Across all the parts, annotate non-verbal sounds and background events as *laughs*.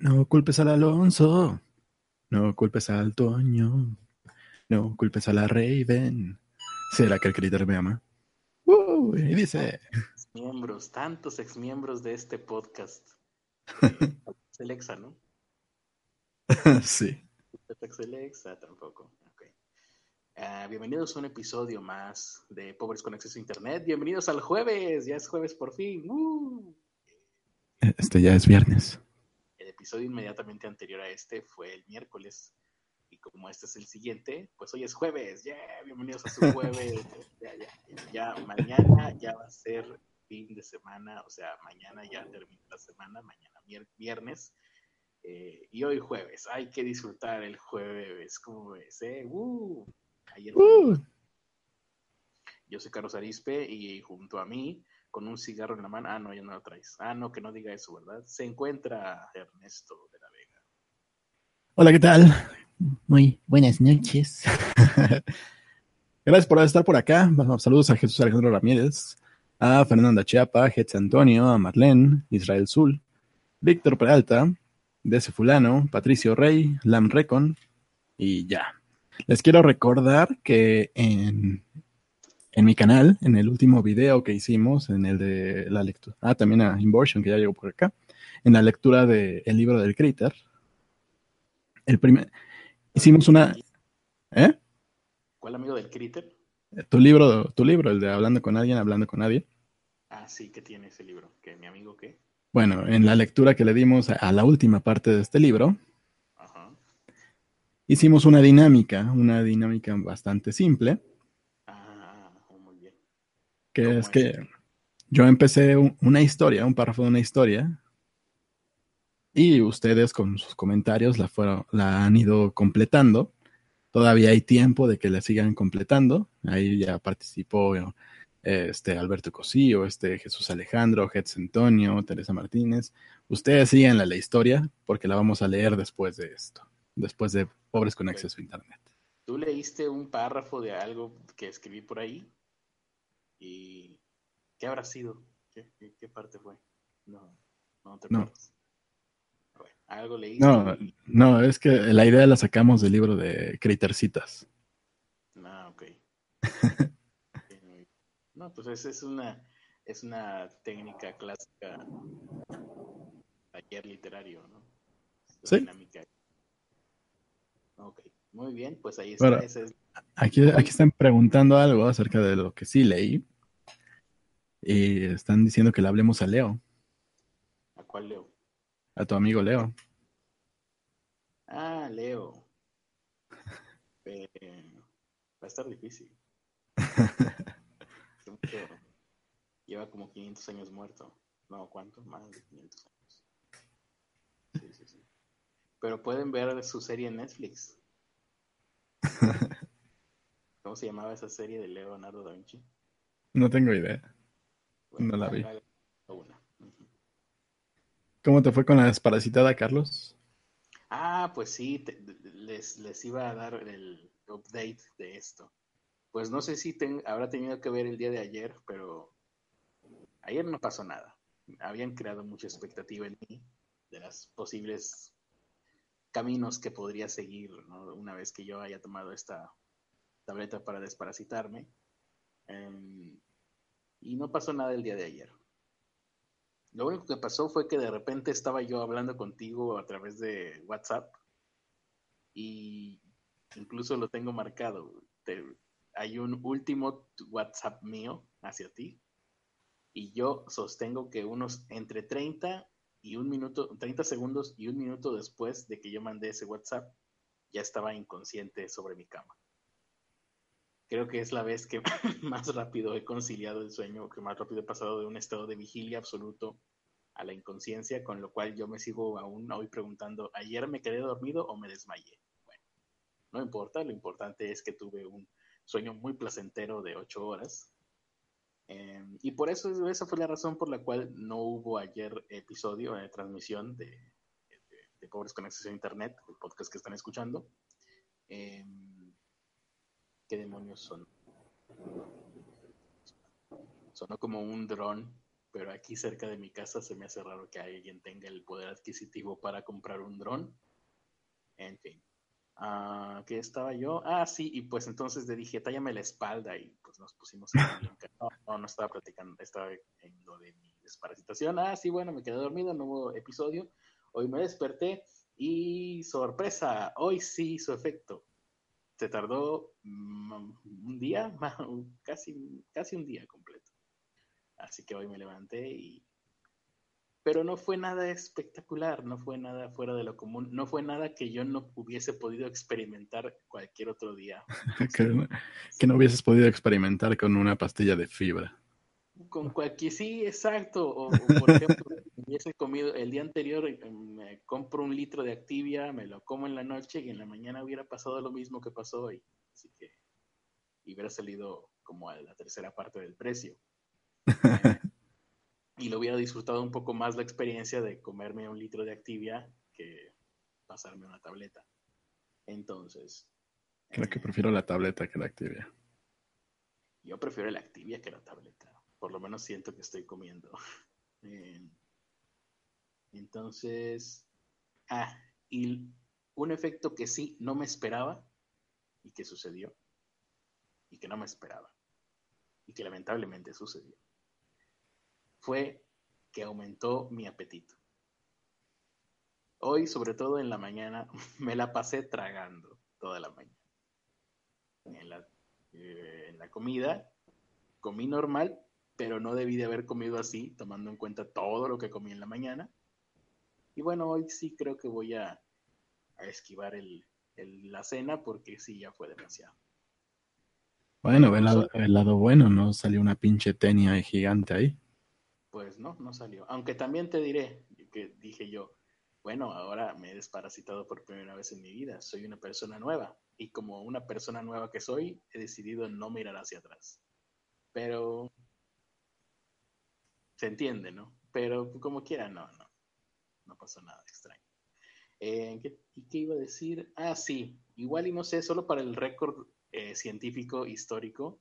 No culpes al Alonso. No culpes al Toño. No culpes a la Raven. ¿Será que el critter me ama? Uh, y dice. Miembros, tantos exmiembros de este podcast. *laughs* Alexa, ¿no? sí. Alexa tampoco. Okay. Ah, bienvenidos a un episodio más de Pobres con Acceso a Internet. Bienvenidos al jueves. Ya es jueves por fin. Uh. Este ya es viernes. Episodio inmediatamente anterior a este fue el miércoles. Y como este es el siguiente, pues hoy es jueves. Yeah, bienvenidos a su *laughs* jueves. ya, ya, ya, mañana ya va a ser fin de semana. O sea, mañana ya termina la semana. Mañana viernes. Eh, y hoy jueves. Hay que disfrutar el jueves. ¿Cómo ves? Eh? Uh, ayer uh. Yo soy Carlos Arispe y junto a mí con un cigarro en la mano. Ah, no, ya no lo traes. Ah, no, que no diga eso, ¿verdad? Se encuentra Ernesto de la Vega. Hola, ¿qué tal? Muy buenas noches. *laughs* Gracias por estar por acá. Saludos a Jesús Alejandro Ramírez, a Fernanda Chiapa, Hetz Antonio, a Marlene, Israel Zul, Víctor Peralta, Dese Fulano, Patricio Rey, Lam Recon y ya. Les quiero recordar que en en mi canal, en el último video que hicimos, en el de la lectura, ah, también a Inversion, que ya llegó por acá, en la lectura del libro del Critter, el primer, hicimos una, ¿eh? ¿Cuál amigo del Critter? Tu libro, tu libro, el de Hablando con alguien, hablando con nadie. Ah, sí, que tiene ese libro, que mi amigo qué. Bueno, en la lectura que le dimos a, la última parte de este libro, hicimos una dinámica, una dinámica bastante simple que es que yo empecé una historia, un párrafo de una historia, y ustedes con sus comentarios la, fueron, la han ido completando. Todavía hay tiempo de que la sigan completando. Ahí ya participó este Alberto Cosío, este Jesús Alejandro, Hetz Antonio, Teresa Martínez. Ustedes sigan la historia porque la vamos a leer después de esto, después de Pobres con Acceso a Internet. ¿Tú leíste un párrafo de algo que escribí por ahí? ¿Y qué habrá sido? ¿Qué, parte fue? No, no te acuerdas. algo leí. No, no, es que la idea la sacamos del libro de Critercitas. Ah, ok. *laughs* no, pues es, una, es una técnica clásica taller literario, ¿no? sí. Dinámica. Ok, muy bien, pues ahí está. Aquí, aquí están preguntando algo acerca de lo que sí leí. Y están diciendo que le hablemos a Leo. ¿A cuál Leo? A tu amigo Leo. Ah, Leo. *laughs* va a estar difícil. *laughs* Lleva como 500 años muerto. No, ¿cuánto? Más de 500 años. Sí, sí, sí. Pero pueden ver su serie en Netflix. *laughs* ¿Cómo se llamaba esa serie de Leonardo da Vinci? No tengo idea. no la vi. ¿Cómo te fue con la desparasitada, Carlos? Ah, pues sí, les, les, iba a dar el update de esto. Pues no sé si habrá tenido que ver el día de ayer, pero ayer no pasó nada. Habían creado mucha expectativa en mí de las posibles caminos que podría seguir una vez que yo haya tomado esta tableta para desparasitarme. Em, y no pasó nada el día de ayer. Lo único que pasó fue que de repente estaba yo hablando contigo a través de WhatsApp y incluso lo tengo marcado. hay un último WhatsApp mío hacia ti y yo sostengo que unos entre 30 y un minuto, 30 segundos y un minuto después de que yo mandé ese WhatsApp, ya estaba inconsciente sobre mi cama creo que es la vez que *laughs* más rápido he conciliado el sueño, que más rápido he pasado de un estado de vigilia absoluto a la inconsciencia, con lo cual yo me sigo aún hoy preguntando, ¿ayer me quedé dormido o me desmayé? Bueno, no importa, lo importante es que tuve un sueño muy placentero de ocho horas. Em, y por eso, esa fue la razón por la cual no hubo ayer episodio de transmisión de, de, Pobres con Acceso a Internet, el podcast que están escuchando. Eh, ¿Qué demonios son? Sonó como un dron pero aquí cerca de mi casa se me hace raro que alguien tenga el poder adquisitivo para comprar un dron. En fin. Uh, ¿Qué estaba yo? Ah, sí, y pues entonces le dije, tállame la espalda y pues nos pusimos en No, no, no estaba platicando, estaba en lo de mi desparasitación. Ah, sí, bueno, me quedé dormido, nuevo episodio. Hoy me desperté y sorpresa, hoy sí hizo efecto. Se tardó mm, un día, *laughs* casi, casi un día completo. Así que hoy me levanté y... Pero no fue nada espectacular, no fue nada fuera de lo común, no fue nada que yo no hubiese podido experimentar cualquier otro día. *laughs* que, no, que no hubieses podido experimentar con una pastilla de fibra. Con cualquier, sí, exacto. O, por ejemplo, *laughs* hubiese comido el día anterior, eh, me compro un litro de Activia, me lo como en la noche y en la mañana hubiera pasado lo mismo que pasó hoy. Así que y hubiera salido como a la tercera parte del precio. *laughs* y lo hubiera disfrutado un poco más la experiencia de comerme un litro de Activia que pasarme una tableta. Entonces. Creo que prefiero la tableta que la Activia. Yo prefiero la Activia que la tableta. Por lo menos siento que estoy comiendo. *laughs* entonces. Ah, y un efecto que sí no me esperaba y que sucedió. Y que no me esperaba. Y que lamentablemente sucedió fue que aumentó mi apetito. Hoy, sobre todo en la mañana, *laughs* me la pasé tragando toda la mañana. En la, eh, en la comida comí normal, pero no debí de haber comido así, tomando en cuenta todo lo que comí en la mañana. Y bueno, hoy sí creo que voy a, a esquivar el, el, la cena porque sí, ya fue demasiado. Bueno, el lado, el lado bueno, ¿no? Salió una pinche tenia gigante ahí pues no, no salió. Aunque también te diré que dije yo, bueno, ahora me he desparasitado por primera vez en mi vida, soy una persona nueva y como una persona nueva que soy, he decidido no mirar hacia atrás. Pero se entiende, ¿no? Pero como quiera, no, no, no pasó nada extraño. Eh, ¿Y qué iba a decir? Ah, sí, igual y no sé, solo para el récord eh, científico histórico,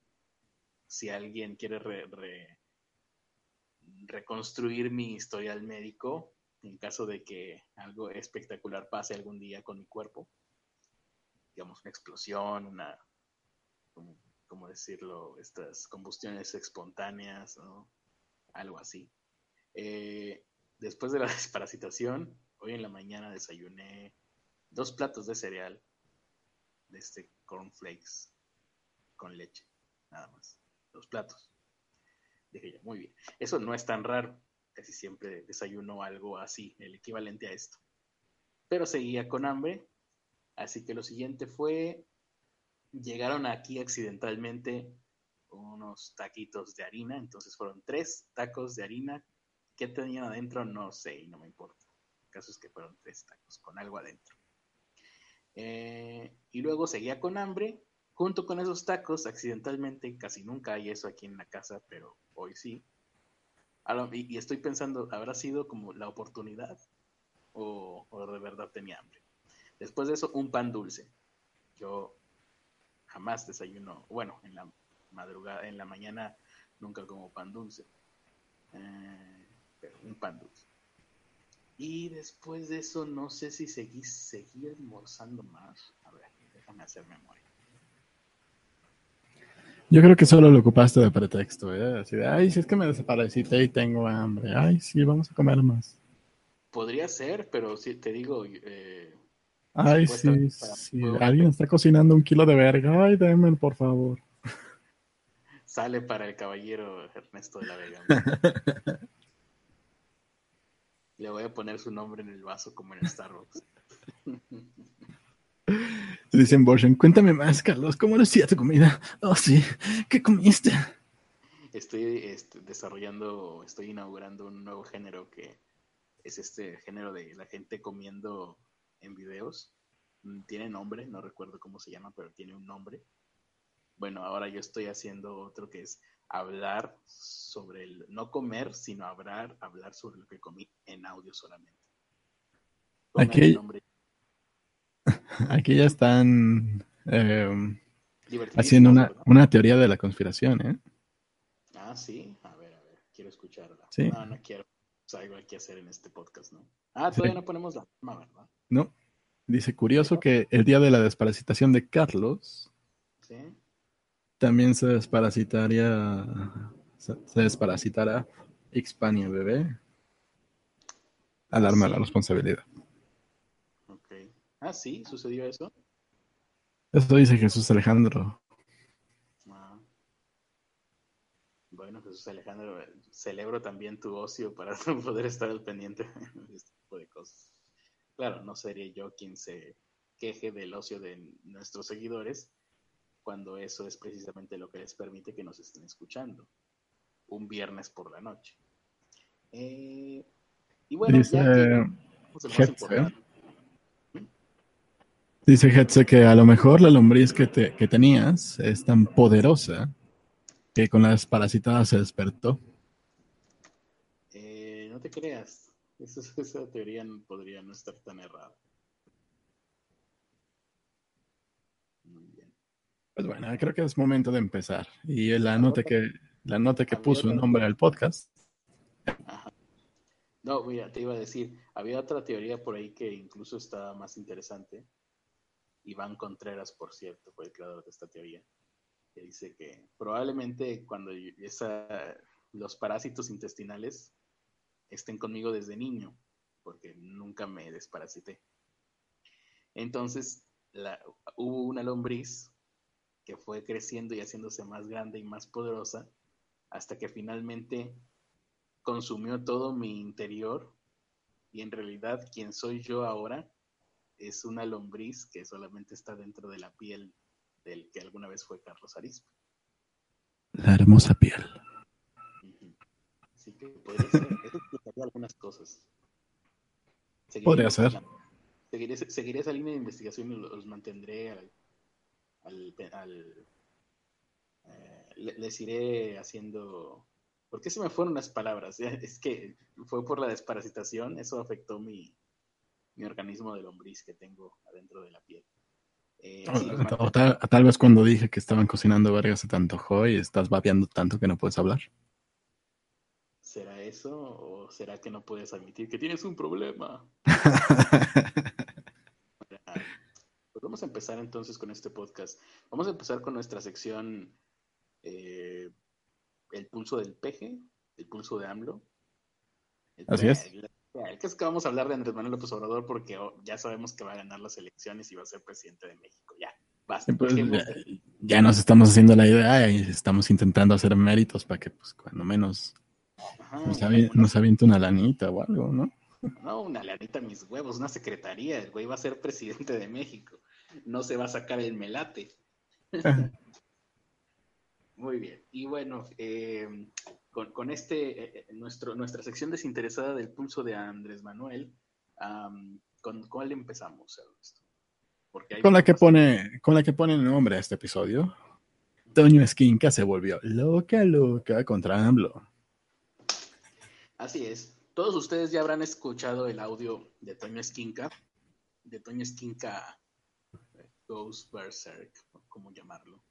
si alguien quiere re, reconstruir mi historial médico en caso de que algo espectacular pase algún día con mi cuerpo. Digamos, una explosión, una, ¿cómo, decirlo? Estas combustiones espontáneas, ¿no? Algo así. Eh, después de la *laughs* desparasitación, hoy en la mañana desayuné dos platos de cereal de este cornflakes con leche, nada más. Dos platos. Dije yo, muy bien. Eso no es tan raro. Casi siempre desayuno algo así, el equivalente a esto. Pero seguía con hambre. Así que lo siguiente fue, llegaron aquí accidentalmente unos taquitos de harina. Entonces fueron tres tacos de harina. ¿Qué tenían adentro? No sé y no me importa. El caso es que fueron tres tacos con algo adentro. Eh, y luego seguía con hambre junto con esos tacos, accidentalmente, casi nunca hay eso aquí en la casa, pero hoy sí. Y, estoy pensando, ¿habrá sido como la oportunidad o, de verdad tenía hambre? Después de eso, un pan dulce. Yo jamás desayuno, bueno, en la madrugada, en la mañana nunca como pan dulce. Eh, pero un pan dulce. Y después de eso, no sé si seguí, seguí almorzando más. A ver, déjame hacer memoria. Yo creo que solo lo ocupaste de pretexto, ¿eh? Así de, ay, si es que me desapareciste y tengo hambre. Ay, sí, vamos a comer más. Podría ser, pero si te digo... Eh, ay, sí, sí. Alguien está cocinando un kilo de verga. Ay, denme, por favor. *laughs* Sale para el caballero Ernesto de la Vega. *laughs* Le voy a poner su nombre en el vaso como en Starbucks. *laughs* Dicen Borgen, cuéntame más, Carlos, ¿cómo decía tu comida? Oh, sí, ¿qué comiste? Estoy este, desarrollando, estoy inaugurando un nuevo género que es este género de la gente comiendo en videos. Mm, tiene nombre, no recuerdo cómo se llama, pero tiene un nombre. Bueno, ahora yo estoy haciendo otro que es hablar sobre el, no comer, sino hablar, hablar sobre lo que comí en audio solamente. Aquí, Aquí ya están eh, haciendo una, una, teoría de la conspiración, ¿eh? Ah, sí. A ver, a ver. quiero escucharla. Sí. No, no quiero. O sea, algo hay que hacer en este podcast, ¿no? Ah, todavía Sí. no ponemos la toma, ¿verdad? No. Dice, curioso que el día de la desparasitación de Carlos Sí. también se desparasitaría, se, se desparasitará Xpania bebé. Alarma a la Sí. responsabilidad. Ah, sí, sucedió eso. Eso dice Jesús Alejandro. Ah. Bueno, Jesús Alejandro, eh, celebro también tu ocio para *laughs* poder estar al pendiente de este tipo de cosas. Claro, no sería yo quien se queje del ocio de nuestros seguidores cuando eso es precisamente lo que les permite que nos estén escuchando un viernes por la noche. Eh, y bueno, Dice, ya que a lo más Hetze. importante. Dice Hetze que a lo mejor la lombriz que, te- que tenías es tan poderosa que con la desparasitada se despertó. Eh, no te creas, Eso- *laughs* esa teoría podría no estar tan errada. Muy bien. Pues bueno, creo que es momento de empezar. Y la nota que, la nota que puso otra- nombre al podcast. Ajá. No, mira, te iba a decir, había otra teoría por ahí que incluso estaba más interesante. Iván Contreras, por cierto, fue el creador de esta teoría, que dice que probablemente cuando esa, los parásitos intestinales estén conmigo desde niño, porque nunca me desparasité. Entonces, hubo una lombriz que fue creciendo y haciéndose más grande y más poderosa, hasta que finalmente consumió todo mi interior y en realidad quien soy yo ahora es una lombriz que solamente está dentro de la piel del que alguna vez fue Carlos Arispe. La hermosa piel. Así que podría ser, eso explicaría algunas cosas. Seguiré Podría ser. Seguiré, seguiré esa línea de investigación y los mantendré al, al, al- eh, le- les iré haciendo ¿Por qué se me fueron las palabras? *laughs* Es que fue por la desparasitación, eso afectó mi, mi organismo de lombriz que tengo adentro de la piel. Eh, sí, O tal, tal vez cuando dije que estaban cocinando verga se te antojó y estás babeando tanto que no puedes hablar. ¿Será eso o será que no puedes admitir que tienes un problema? *laughs* Pues vamos a empezar entonces con este podcast. Vamos a empezar con nuestra sección eh, El pulso del peje, el pulso de AMLO. El- Así es. El que es que vamos a hablar de Andrés Manuel López Obrador porque oh, ya sabemos que va a ganar las elecciones y va a ser presidente de México. Ya, basta. Pues, ya, ya nos estamos haciendo la idea y estamos intentando hacer méritos para que, pues, cuando menos Ajá, nos, avi- una- nos aviente una lanita o algo, ¿no? No, una lanita mis huevos, una secretaría. El güey va a ser presidente de México. No se va a sacar el melate. *laughs* Muy bien. Y bueno, eh, con, con este, eh, eh, nuestro, nuestra sección desinteresada del pulso de Andrés Manuel, ¿con cuál empezamos, Ernesto? Porque hay Con la que pone, con la que pone nombre a este episodio, Toño Esquinca se volvió loca, loca contra AMLO. Así es. Todos ustedes ya habrán escuchado el audio de Toño Esquinca, de Toño Esquinca eh, Goes Berserk, como llamarlo.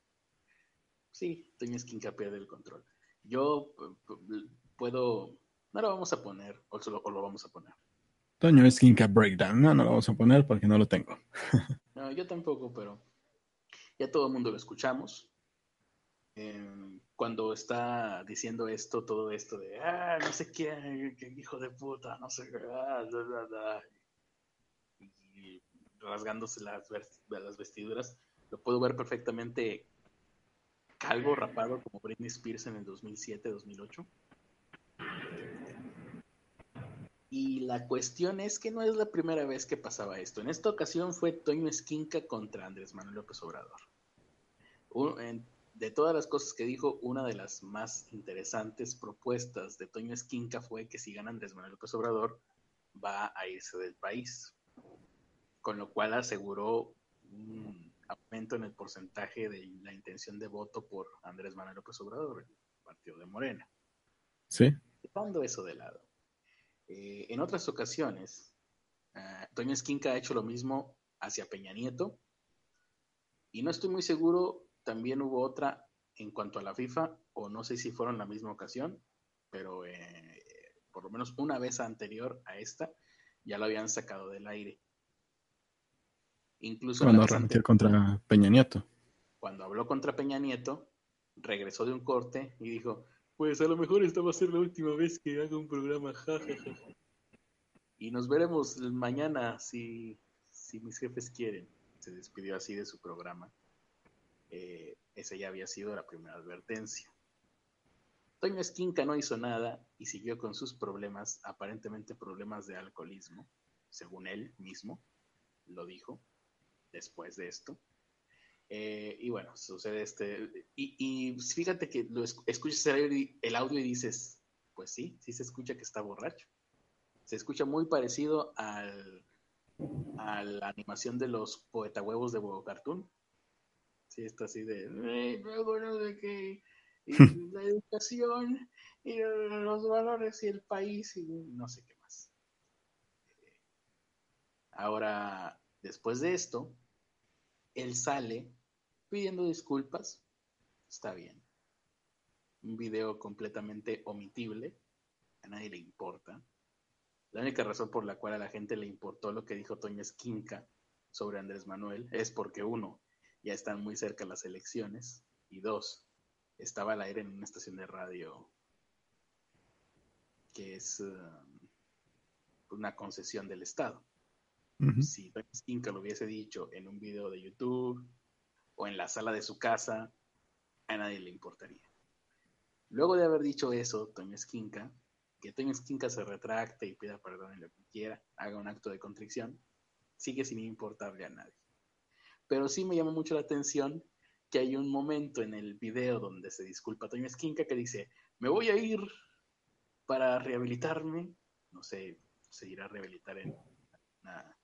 Sí, Toño Esquinca pierde el control. Yo puedo, no lo vamos a poner, o, solo- o lo vamos a poner. Toño Esquinca Breakdown. No, no lo vamos a poner porque no lo tengo. *laughs* No, yo tampoco, pero ya todo el mundo lo escuchamos. Eh, cuando está diciendo esto, todo esto de, ah, no sé quién, qué hijo de puta, no sé qué, ah, da, da, da", y rasgándose las, las vestiduras, lo puedo ver perfectamente calvo, rapado, como Britney Spears en el 2007-2008. Y la cuestión es que no es la primera vez que pasaba esto. En esta ocasión fue Toño Esquinca contra Andrés Manuel López Obrador. Un- en- de todas las cosas que dijo, una de las más interesantes propuestas de Toño Esquinca fue que si gana Andrés Manuel López Obrador, va a irse del país. Con lo cual aseguró un aumento en el porcentaje de la intención de voto por Andrés Manuel López Obrador, el partido de Morena Sí. dejando eso de lado. Eh, en otras ocasiones, eh, Toño Esquinca ha hecho lo mismo hacia Peña Nieto. Y no estoy muy seguro, también hubo otra en cuanto a la FIFA, o no sé si fueron la misma ocasión, pero eh, por lo menos una vez anterior a esta ya lo habían sacado del aire. Incluso cuando arremetió contra Peña Nieto. Cuando habló contra Peña Nieto, regresó de un corte y dijo, pues a lo mejor esta va a ser la última vez que haga un programa, Y nos veremos mañana si, si mis jefes quieren. Se despidió así de su programa. Eh, esa ya había sido la primera advertencia. Toño Esquinca no hizo nada y siguió con sus problemas, aparentemente problemas de alcoholismo, según él mismo lo dijo después de esto. Eh, y bueno, sucede este. Y, fíjate que lo escuchas el, audio y dices, pues sí, sí se escucha que está borracho. Se escucha muy parecido al, a la animación de los poetahuevos de Bobo Cartoon. Sí, está así de. luego no de que. *laughs* la educación, y los valores y el país, y no sé qué más. Ahora, después de esto, él sale pidiendo disculpas. Está bien. Un video completamente omitible. A nadie le importa. La única razón por la cual a la gente le importó lo que dijo Toño Esquinca sobre Andrés Manuel es porque uno, ya están muy cerca las elecciones y dos, estaba al aire en una estación de radio que es um, una concesión del Estado. Si Toño Esquinca lo hubiese dicho en un video de YouTube o en la sala de su casa, a nadie le importaría. Luego de haber dicho eso, Toño Esquinca, que Toño Esquinca se retracte y pida perdón en lo que quiera, haga un acto de contrición, sigue sin importarle a nadie. Pero sí me llama mucho la atención que hay un momento en el video donde se disculpa Toño Esquinca que dice, me voy a ir para rehabilitarme, no sé, se irá a rehabilitar en una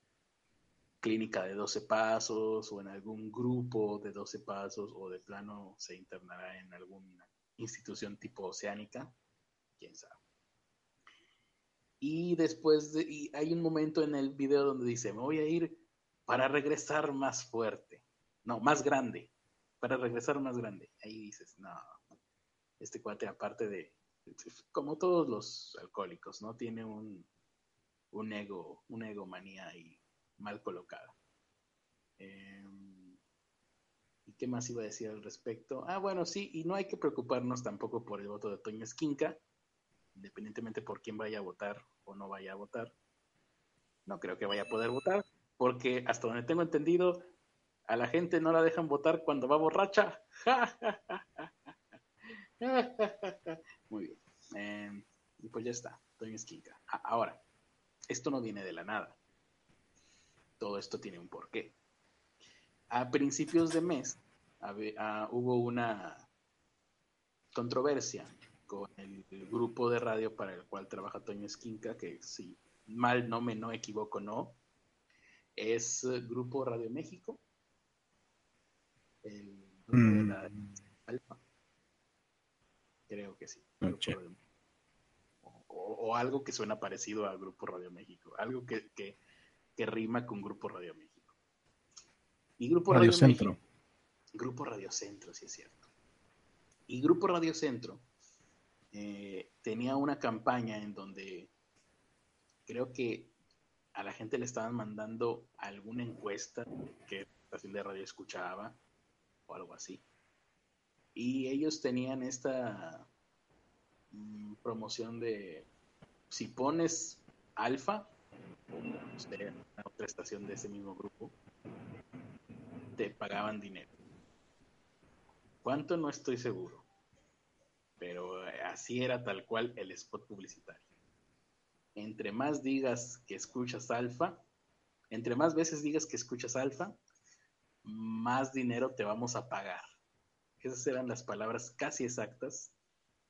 clínica de 12 pasos o en algún grupo de 12 pasos o de plano se internará en alguna institución tipo oceánica, quién sabe. Y después de, hay un momento en el video donde dice, me voy a ir para regresar más fuerte, no, más grande, para regresar más grande. Ahí dices, no, este cuate aparte de, como todos los alcohólicos, ¿no? Tiene un, un ego, una egomanía y mal colocada. Em, ¿Y qué más iba a decir al respecto? Ah, bueno, sí, y no hay que preocuparnos tampoco por el voto de Toño Esquinca, independientemente por quién vaya a votar o no vaya a votar. No creo que vaya a poder votar, porque hasta donde tengo entendido, a la gente no la dejan votar cuando va borracha. *laughs* Muy bien. Em, y pues ya está, Toño Esquinca. Ahora, esto no viene de la nada todo esto tiene un porqué. A principios de mes ah, hubo una controversia con el, grupo de radio para el cual trabaja Toño Esquinca, que si mal no me no equivoco, no, es eh, Grupo Radio México. El grupo de mm. Alfa. Creo que sí. O, algo que suena parecido al Grupo Radio México. Algo que, que que rima con Grupo Radio México. Y Grupo Radio, Centro. Grupo Radio Centro, sí es cierto. Y Grupo Radio Centro eh, tenía una campaña en donde creo que a la gente le estaban mandando alguna encuesta que la estación de radio escuchaba o algo así. Y ellos tenían esta mm, promoción de si pones alfa, de otra estación de ese mismo grupo, te pagaban dinero. ¿Cuánto? No estoy seguro. Pero eh, así era tal cual el spot publicitario. Entre más digas que escuchas alfa, entre más veces digas que escuchas alfa, más dinero te vamos a pagar. Esas eran las palabras casi exactas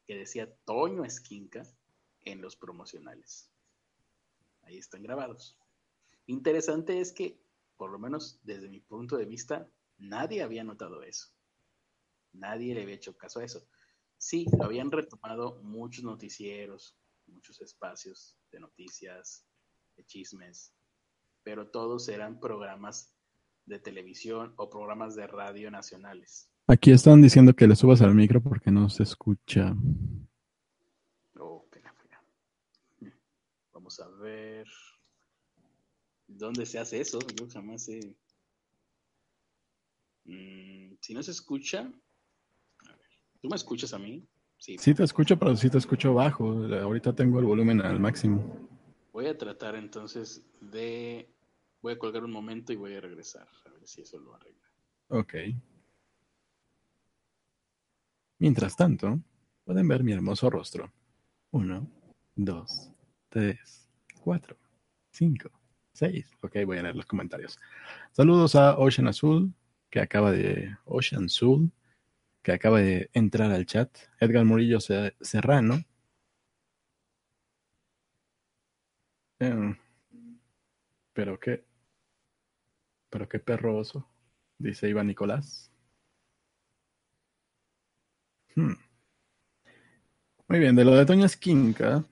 que decía Toño Esquinca en los promocionales. Ahí están grabados. Interesante es que, por lo menos desde mi punto de vista, nadie había notado eso. Nadie le había hecho caso a eso. Sí, lo habían retomado muchos noticieros, muchos espacios de noticias, de chismes, pero todos eran programas de televisión o programas de radio nacionales. Aquí están diciendo que le subas al micro porque no se escucha. Vamos a ver. ¿Dónde se hace eso? Yo jamás sé. Mm, si no se escucha. A ver, ¿Tú me escuchas a mí? Sí. Sí te escucho, pero sí te escucho bajo. Ahorita tengo el volumen al máximo. Voy a tratar entonces de... Voy a colgar un momento y voy a regresar. A ver si eso lo arregla. Ok. Mientras tanto, pueden ver mi hermoso rostro. Uno, dos, tres, cuatro, cinco, seis. Ok, voy a leer los comentarios. Saludos a Ocean Azul, que acaba de. Ocean Azul, que acaba de entrar al chat. Edgar Murillo Serrano. Eh, pero qué. Pero qué perroso, dice Iván Nicolás. Hmm. Muy bien, de lo de Toña Esquinca.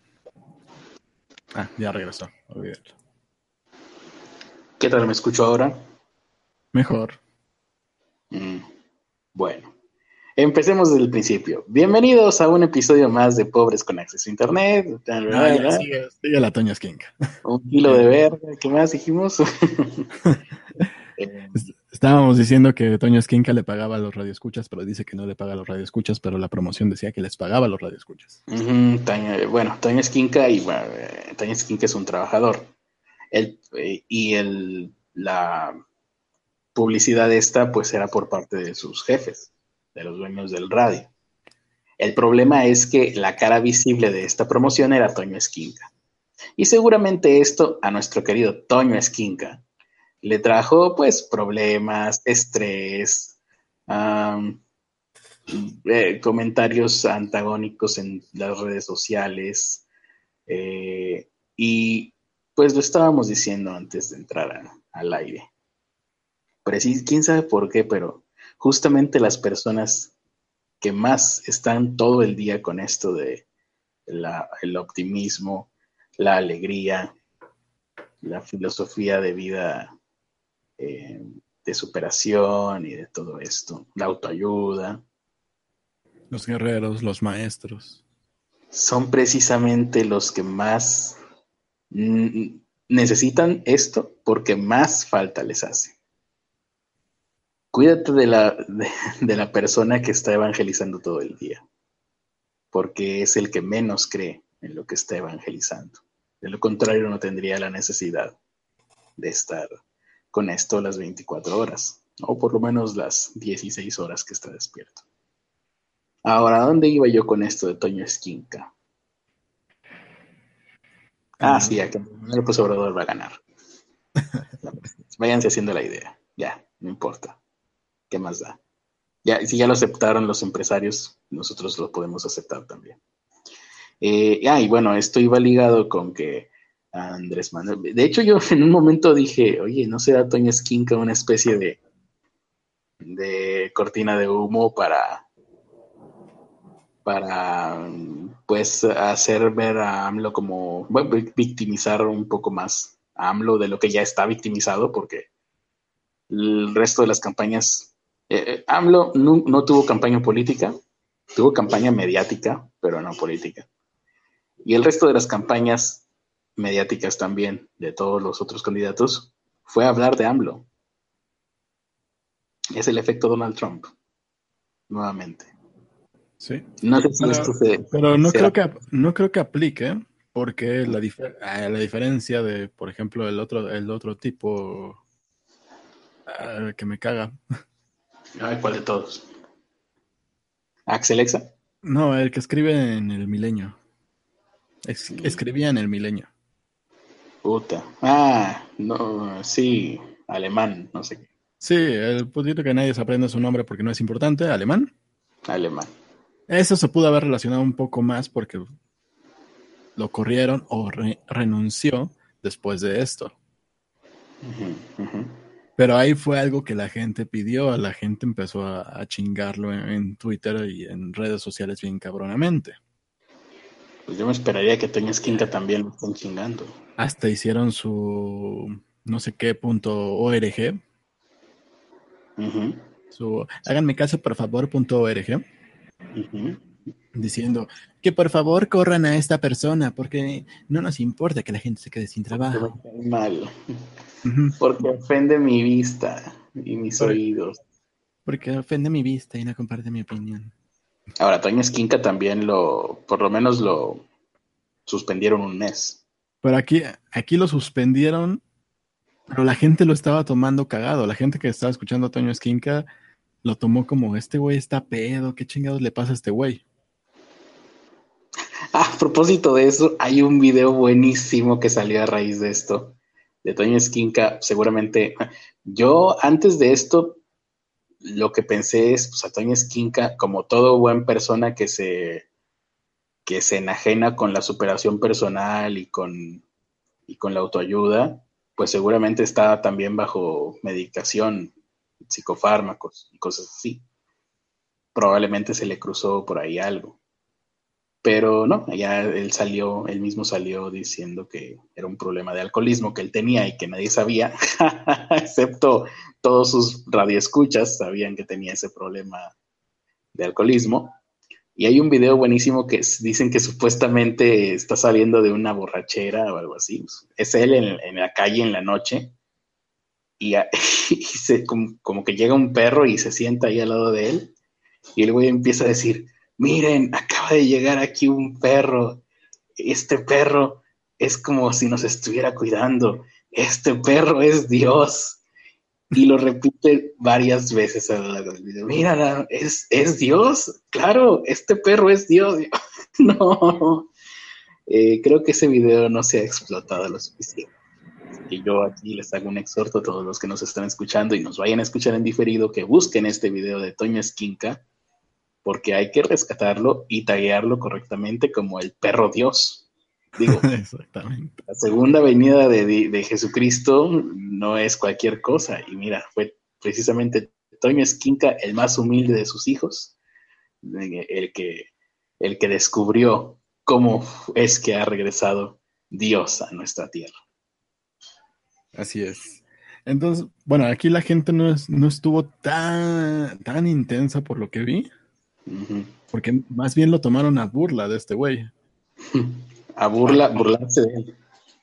Ah, ya regresó, olvídalo. ¿Qué tal me escucho ahora? Mejor. Mm, bueno, empecemos desde el principio. Bienvenidos a un episodio más de Pobres con Acceso a Internet. Ah, sigue, la Toña Esquinca. Un kilo de *laughs* verga, ¿qué más dijimos? *laughs* *laughs* Eh, Estábamos diciendo que Toño Esquinca le pagaba a los radioescuchas, pero dice que no le paga a los radioescuchas, pero la promoción decía que les pagaba a los radioescuchas. bueno, Toño Esquinca y eh, Toño Esquinca es un trabajador. El, eh, y el, la publicidad esta pues era por parte de sus jefes, de los dueños del radio. El problema es que la cara visible de esta promoción era Toño Esquinca. Y seguramente esto a nuestro querido Toño Esquinca le trajo pues problemas, estrés, eh, comentarios antagónicos en las redes sociales eh, y pues lo estábamos diciendo antes de entrar al aire. Sí, quién sabe por qué, pero justamente las personas que más están todo el día con esto de el optimismo, la alegría, la filosofía de vida eh, de superación y de todo esto, la autoayuda. Los guerreros, los maestros. Son precisamente los que más necesitan esto porque más falta les hace. Cuídate de la, de la persona que está evangelizando todo el día, porque es el que menos cree en lo que está evangelizando. De lo contrario, no tendría la necesidad de estar con esto las 24 horas, o por lo menos las 16 horas que está despierto. Ahora, ¿dónde iba yo con esto de Toño Esquinca? Ah, sí, acá el Obrador va a ganar. *laughs* Váyanse haciendo la idea. Ya, no importa. ¿Qué más da? Ya, si ya lo aceptaron los empresarios, nosotros lo podemos aceptar también. Eh, ah, y bueno, esto iba ligado con que Andrés Manuel. De hecho, yo en un momento dije, oye, ¿no será Toño Esquinca una especie de, de cortina de humo para, para, pues, hacer ver a AMLO como, bueno, victimizar un poco más a AMLO de lo que ya está victimizado, porque el resto de las campañas, eh, eh, AMLO no, no tuvo campaña política, tuvo campaña mediática, pero no política. Y el resto de las campañas mediáticas también de todos los otros candidatos fue hablar de AMLO. Es el efecto Donald Trump, nuevamente. Sí. No sé si pero, esto se, pero no, creo que, no creo que aplique, porque la, ah, la diferencia de, por ejemplo, el otro, el otro tipo uh, que me caga. Ay, ¿Cuál de todos? ¿Axel No, el que escribe en el milenio. Es, escribía en el milenio. Puta. Ah, no, sí, alemán, no sé qué. Sí, el putito que nadie se aprende su nombre porque no es importante, alemán. Alemán. Eso se pudo haber relacionado un poco más porque lo corrieron o renunció después de esto. Pero ahí fue algo que la gente pidió, la gente empezó a, chingarlo en, Twitter y en redes sociales bien cabronamente. Pues yo me esperaría que Toño Esquinca también lo estén chingando. Hasta hicieron su no sé qué punto org. Su háganme caso por favor punto org. diciendo que por favor corran a esta persona porque no nos importa que la gente se quede sin trabajo. Mal. Porque ofende mi vista y mis oídos. Porque ofende mi vista y no comparte mi opinión. Ahora, Toño Esquinca también lo, por lo menos lo suspendieron un mes. Pero aquí, aquí lo suspendieron, pero la gente lo estaba tomando cagado. La gente que estaba escuchando a Toño Esquinca lo tomó como, este güey está pedo, ¿qué chingados le pasa a este güey? *laughs* A propósito de eso, hay un video buenísimo que salió a raíz de esto, de Toño Esquinca. Seguramente, yo antes de esto, lo que pensé es, pues a Toño Esquinca, como todo buen persona que se, que se enajena con la superación personal y con, y con la autoayuda, pues seguramente está también bajo medicación, psicofármacos y cosas así. Probablemente se le cruzó por ahí algo. Pero no, ya él salió, él mismo salió diciendo que era un problema de alcoholismo que él tenía y que nadie sabía, *laughs* excepto todos sus radioescuchas sabían que tenía ese problema de alcoholismo. Y hay un video buenísimo que dicen que supuestamente está saliendo de una borrachera o algo así. Es él en, la calle en la noche *laughs* y, se, como, como, que llega un perro y se sienta ahí al lado de él y el güey empieza a decir, miren, acaba de llegar aquí un perro, este perro es como si nos estuviera cuidando, este perro es Dios. Y lo repite varias veces a lo largo del video. Mira, es, es Dios, claro, este perro es Dios. *laughs* no, eh, creo que ese video no se ha explotado lo suficiente. Y yo aquí les hago un exhorto a todos los que nos están escuchando y nos vayan a escuchar en diferido que busquen este video de Toño Esquinca porque hay que rescatarlo y taguearlo correctamente como el perro Dios. Digo, *laughs* Exactamente. la segunda venida de, Jesucristo no es cualquier cosa. Y mira, fue precisamente Toño Esquinca, el más humilde de sus hijos, el que, el que descubrió cómo es que ha regresado Dios a nuestra tierra. Así es. Entonces, bueno, aquí la gente no, no estuvo tan, tan intensa por lo que vi. Porque más bien lo tomaron a burla de este güey. *laughs* A burla, burlarse de él.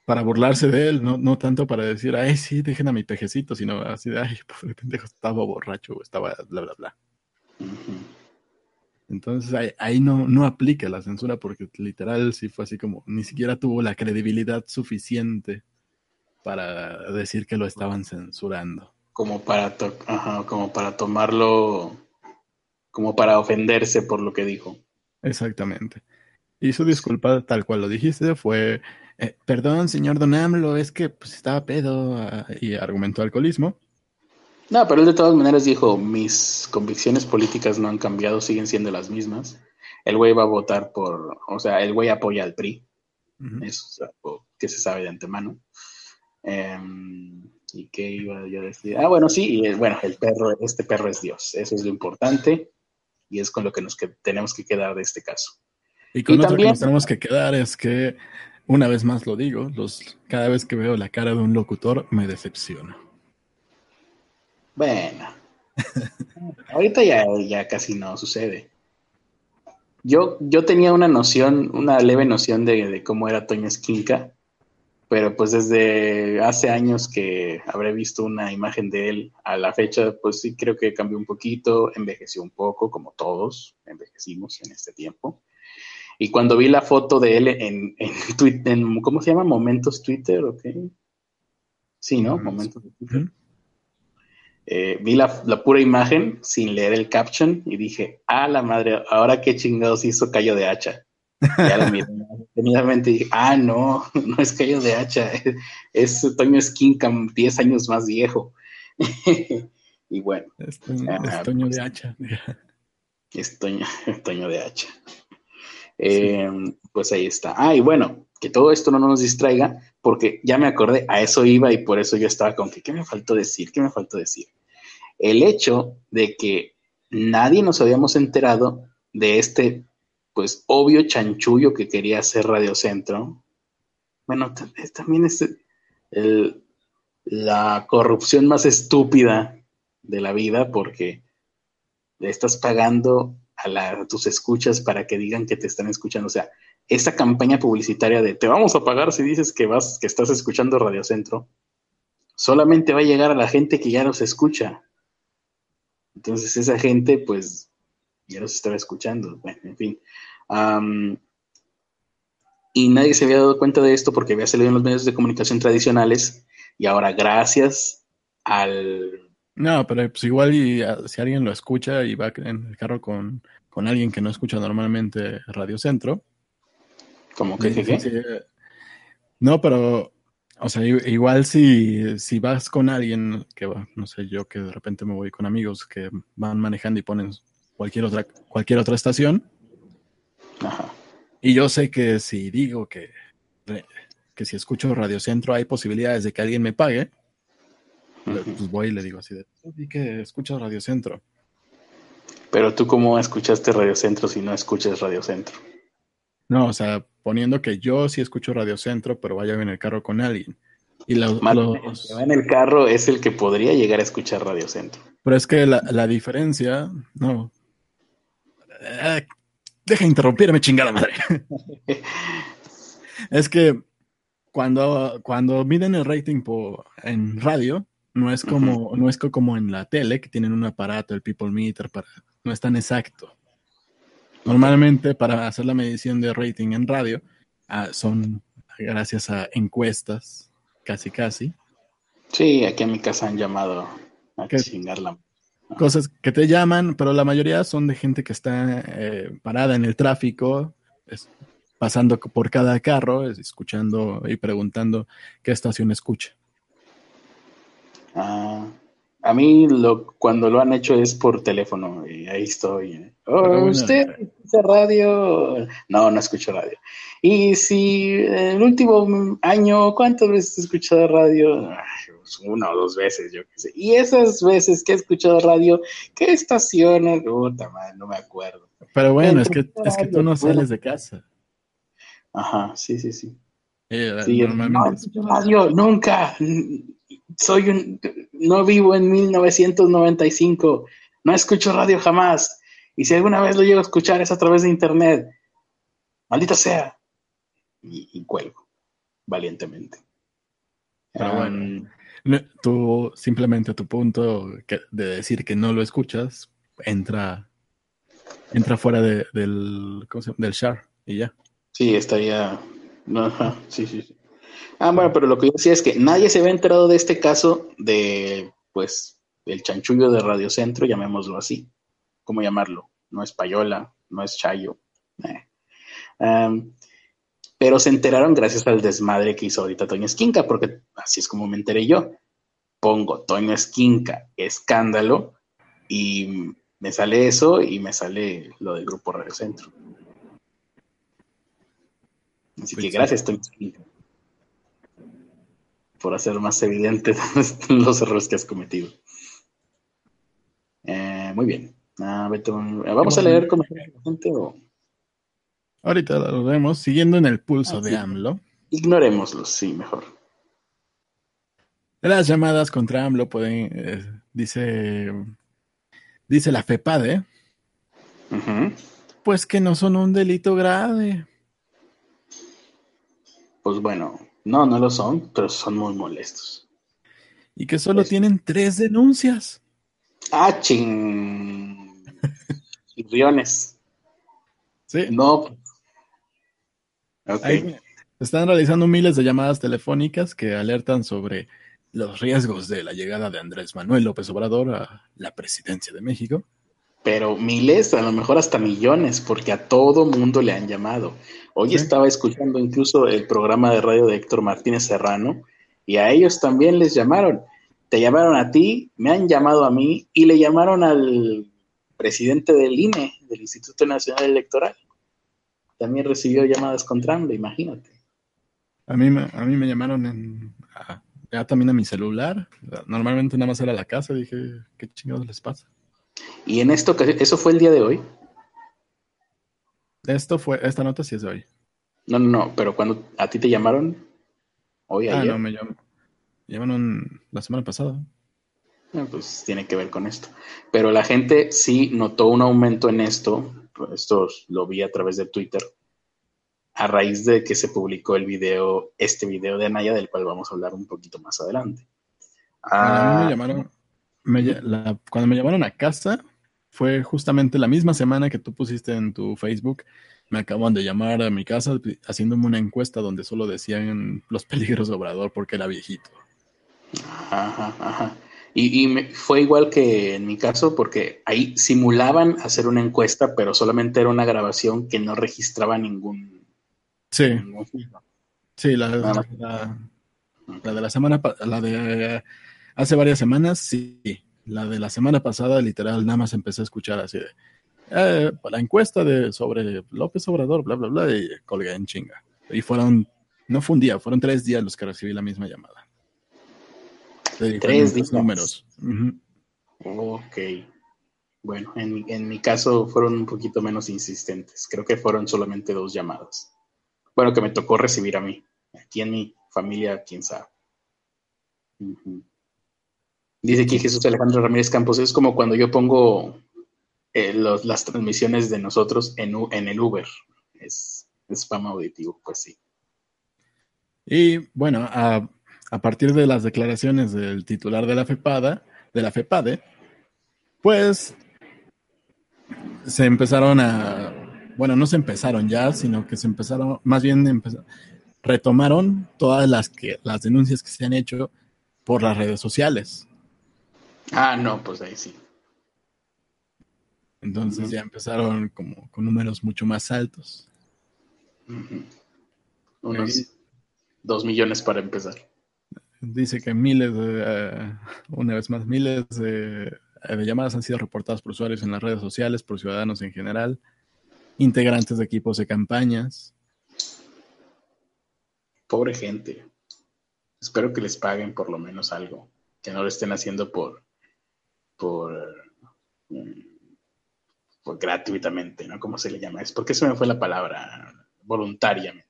Para burlarse de él, no, no tanto para decir, ay, sí, dejen a mi pejecito, sino así de, ay, pobre pendejo, estaba borracho, estaba bla, bla, bla. Entonces ahí, no, no aplica la censura porque literal sí fue así como, ni siquiera tuvo la credibilidad suficiente para decir que lo estaban censurando. Como para, como para tomarlo como para ofenderse por lo que dijo. Exactamente. Y su disculpa, tal cual lo dijiste, fue, eh, perdón, señor Don AMLO, es que pues, estaba pedo ah, y argumentó alcoholismo. No, pero él de todas maneras dijo, mis convicciones políticas no han cambiado, siguen siendo las mismas. El güey va a votar por, o sea, el güey apoya al PRI. Eso que se sabe de antemano. Em, ¿Y qué iba yo a decir? Ah, bueno, sí, y, bueno, el perro, este perro es Dios, eso es lo importante y es con lo que nos tenemos que quedar de este caso. Y con otro que nos tenemos que quedar es que, una vez más lo digo, los, cada vez que veo la cara de un locutor me decepciona. Bueno, *laughs* ahorita ya, ya casi no sucede. Yo, yo tenía una noción, una leve noción de, de cómo era Toño Esquinca, pero pues desde hace años que habré visto una imagen de él a la fecha, pues sí creo que cambió un poquito, envejeció un poco, como todos envejecimos en este tiempo. Y cuando vi la foto de él en, en *laughs* Twitter, ¿cómo se llama? Momentos Twitter, ¿ok? Sí, ¿no? Momentos de Twitter. Eh, vi la, la, pura imagen sin leer el caption y dije, ah, la madre, ahora qué chingados hizo Cayo de Hacha. Ya la miré *laughs* y dije, ah, no, *laughs* no es Cayo de Hacha, es, Toño Skincam 10 años más viejo. y bueno. Es, Toño, de Hacha. Es Toño, de Hacha. Eh, pues ahí está. Ah, y bueno, que todo esto no nos distraiga, porque ya me acordé, a eso iba y por eso yo estaba con que, ¿qué me faltó decir? ¿Qué me faltó decir? El hecho de que nadie nos habíamos enterado de este pues obvio chanchullo que quería hacer Radio Centro. Bueno, también es la corrupción más estúpida de la vida porque le estás pagando a, tus escuchas para que digan que te están escuchando. O sea, esa campaña publicitaria de te vamos a pagar si dices que vas, que estás escuchando Radio Centro, solamente va a llegar a la gente que ya nos escucha. Entonces esa gente, pues, ya nos estaba escuchando. Bueno, en fin. y nadie se había dado cuenta de esto porque había salido en los medios de comunicación tradicionales y ahora gracias al... No, pero pues igual y, ah, si alguien lo escucha y va en el carro con, alguien que no escucha normalmente Radio Centro. ¿Cómo que? qué? no, pero o sea, igual si, si vas con alguien que va, no sé, yo que de repente me voy con amigos que van manejando y ponen cualquier otra, cualquier otra estación. Ajá. Y yo sé que si digo que, que si escucho Radio Centro hay posibilidades de que alguien me pague, pues voy y le digo así de, di que escuchas Radio Centro. Pero tú cómo escuchaste Radio Centro si no escuchas Radio Centro? No, o sea, poniendo que yo sí escucho Radio Centro, pero vaya en el carro con alguien. Y los, que va en el carro es el que podría llegar a escuchar Radio Centro. Pero es que la, diferencia, no. Eh, deja interrumpirme, chingada madre. *laughs* es que cuando, cuando miden el rating en radio, no es como, no es como en la tele, que tienen un aparato, el People Meter, para, no es tan exacto. Normalmente para hacer la medición de rating en radio ah, son gracias a encuestas, casi casi. Sí, aquí en mi casa han llamado a chingarla. Cosas que te llaman, pero la mayoría son de gente que está eh, parada en el tráfico, pasando por cada carro, escuchando y preguntando qué estación escucha. Ah, a mí lo, cuando lo han hecho es por teléfono y ahí estoy. Oh, ¿Usted escucha radio? No, no escucho radio. Y si el último año, ¿cuántas veces he escuchado radio? Pues una o dos veces, yo qué sé. Y esas veces que he escuchado radio, ¿qué estación? Puta madre, no me acuerdo. Pero bueno, es que, es que tú no sales de casa. Ajá, sí, sí, sí. sí normalmente... No, radio, nunca soy un, no vivo en 1995, no escucho radio jamás, y si alguna vez lo llego a escuchar es a través de internet, maldita sea, y, cuelgo, valientemente. Pero bueno, tú simplemente tu punto de decir que no lo escuchas entra, entra fuera de, del, del share y ya. Sí, estaría, no, sí, sí, sí. Ah, bueno, pero lo que yo decía es que nadie se había enterado de este caso de, pues, el chanchullo de Radio Centro, llamémoslo así. ¿Cómo llamarlo? No es payola, no es chayo. Eh. pero se enteraron gracias al desmadre que hizo ahorita Toño Esquinca, porque así es como me enteré yo. Pongo Toño Esquinca, escándalo, y me sale eso y me sale lo del grupo Radio Centro. Así que pues gracias, Toño Esquinca por hacer más evidentes *laughs* los errores que has cometido. Eh, muy bien. Ah, vamos a leer comentarios de la gente o... Ahorita lo vemos, siguiendo en el pulso ah, de AMLO. Ignorémoslos, sí, mejor. Las llamadas contra AMLO pueden, eh, dice, dice la FEPADE, pues que no son un delito grave. Pues bueno, no, no lo son, pero son muy molestos. Y que solo tienen tres denuncias. Ah, ching. *laughs* Riones. Sí. No. Okay. están realizando miles de llamadas telefónicas que alertan sobre los riesgos de la llegada de Andrés Manuel López Obrador a la presidencia de México pero miles, a lo mejor hasta millones, porque a todo mundo le han llamado. Hoy estaba escuchando incluso el programa de radio de Héctor Martínez Serrano y a ellos también les llamaron. Te llamaron a ti, me han llamado a mí y le llamaron al presidente del INE, del Instituto Nacional Electoral. También recibió llamadas contra hambre, imagínate. A mí, a mí me llamaron en, ya también a mi celular. Normalmente nada más era la casa. Dije, ¿qué chingados les pasa? Y en esto, ¿eso fue el día de hoy? Esto fue, esta nota sí es de hoy. No, no, no, pero cuando a ti te llamaron, hoy, ah, no, me llamaron la semana pasada. eh, pues tiene que ver con esto. Pero la gente sí notó un aumento en esto, esto lo vi a través de Twitter, a raíz de que se publicó el video, este video de Anaya, del cual vamos a hablar un poquito más adelante. Ah, me llamaron, cuando me llamaron a casa, fue justamente la misma semana que tú pusiste en tu Facebook. Me acaban de llamar a mi casa haciéndome una encuesta donde solo decían los *laughs* peligros de Obrador porque era viejito. Ajá, ajá. Y, fue igual que en mi caso, porque ahí simulaban hacer una encuesta, pero solamente era una grabación que no registraba ningún. Sí. sí, la, la, de la semana, la de hace varias semanas, sí. La de la semana pasada, literal, nada más empecé a escuchar así de. Eh, la encuesta de sobre López Obrador, bla, bla, bla, y colgué en chinga. Y fueron, no fue un día, fueron tres días los que recibí la misma llamada. Tres días. números. Ok. Bueno, en, en, mi caso fueron un poquito menos insistentes. Creo que fueron solamente dos llamadas. Bueno, que me tocó recibir a mí. Aquí en mi familia, quién sabe. Dice aquí Jesús Alejandro Ramírez Campos, es como cuando yo pongo eh, las transmisiones de nosotros en, el Uber. Es, es spam auditivo, pues sí. Y bueno, a a partir de las declaraciones del titular de la FEPADA, de la FEPADE, pues se empezaron a, bueno, no se empezaron ya, sino que se empezaron, más bien retomaron todas las que las denuncias que se han hecho por las redes sociales. Ah, no, pues ahí sí. Entonces ya empezaron como con números mucho más altos. Unos dos millones para empezar. Dice que miles, de, eh, una vez más, miles de, llamadas han sido reportadas por usuarios en las redes sociales, por ciudadanos en general, integrantes de equipos de campañas. Pobre gente. Espero que les paguen por lo menos algo, que no lo estén haciendo por, por, mm, por gratuitamente, ¿no? ¿Cómo se le llama? Es porque se me fue la palabra, voluntariamente.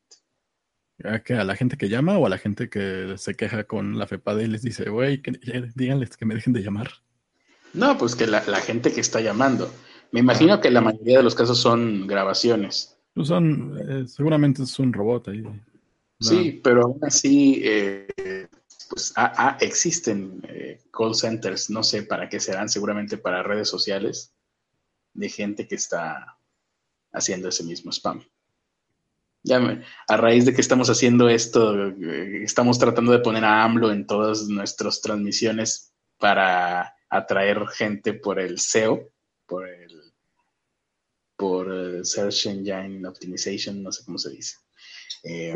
¿A, que ¿A la gente que llama o a la gente que se queja con la FEPADE y les dice, güey, díganles que me dejen de llamar? No, pues que la, gente que está llamando. Me imagino que la mayoría de los casos son grabaciones. Pues son, eh, seguramente es un robot ahí. Sí, pero aún así, eh, pues existen eh, call centers, no sé para qué serán, seguramente para redes sociales, de gente que está haciendo ese mismo spam. Ya a raíz de que estamos haciendo esto, eh, estamos tratando de poner a AMLO en todas nuestras transmisiones para atraer gente por el SEO, por el por el Search Engine Optimization, no sé cómo se dice. Eh,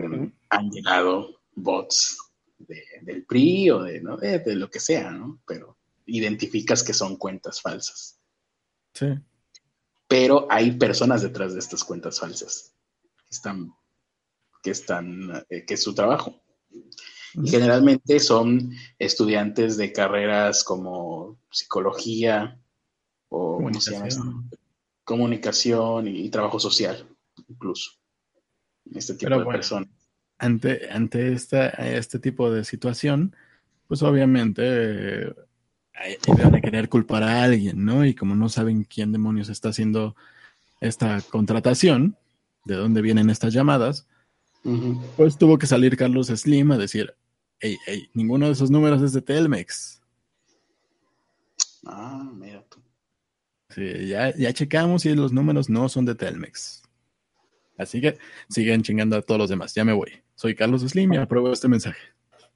han llegado bots del PRI o de, de, lo que sea, ¿no? Pero identificas que son cuentas falsas. Sí. Pero hay personas detrás de estas cuentas falsas que están que están, eh, que es su trabajo. generalmente son estudiantes de carreras como psicología o comunicación, y, trabajo social, incluso. Este tipo de personas. Ante, ante este tipo de situación, pues obviamente eh, van a querer culpar a alguien, ¿no? Y como no saben quién demonios está haciendo esta contratación, de dónde vienen estas llamadas, pues tuvo que salir Carlos Slim a decir, hey, hey, ninguno de esos números es de Telmex. Ah, mira tú. Sí, ya, ya checamos y los números no son de Telmex. Así que siguen chingando a todos los demás. Ya me voy. Soy Carlos Slim y apruebo este mensaje.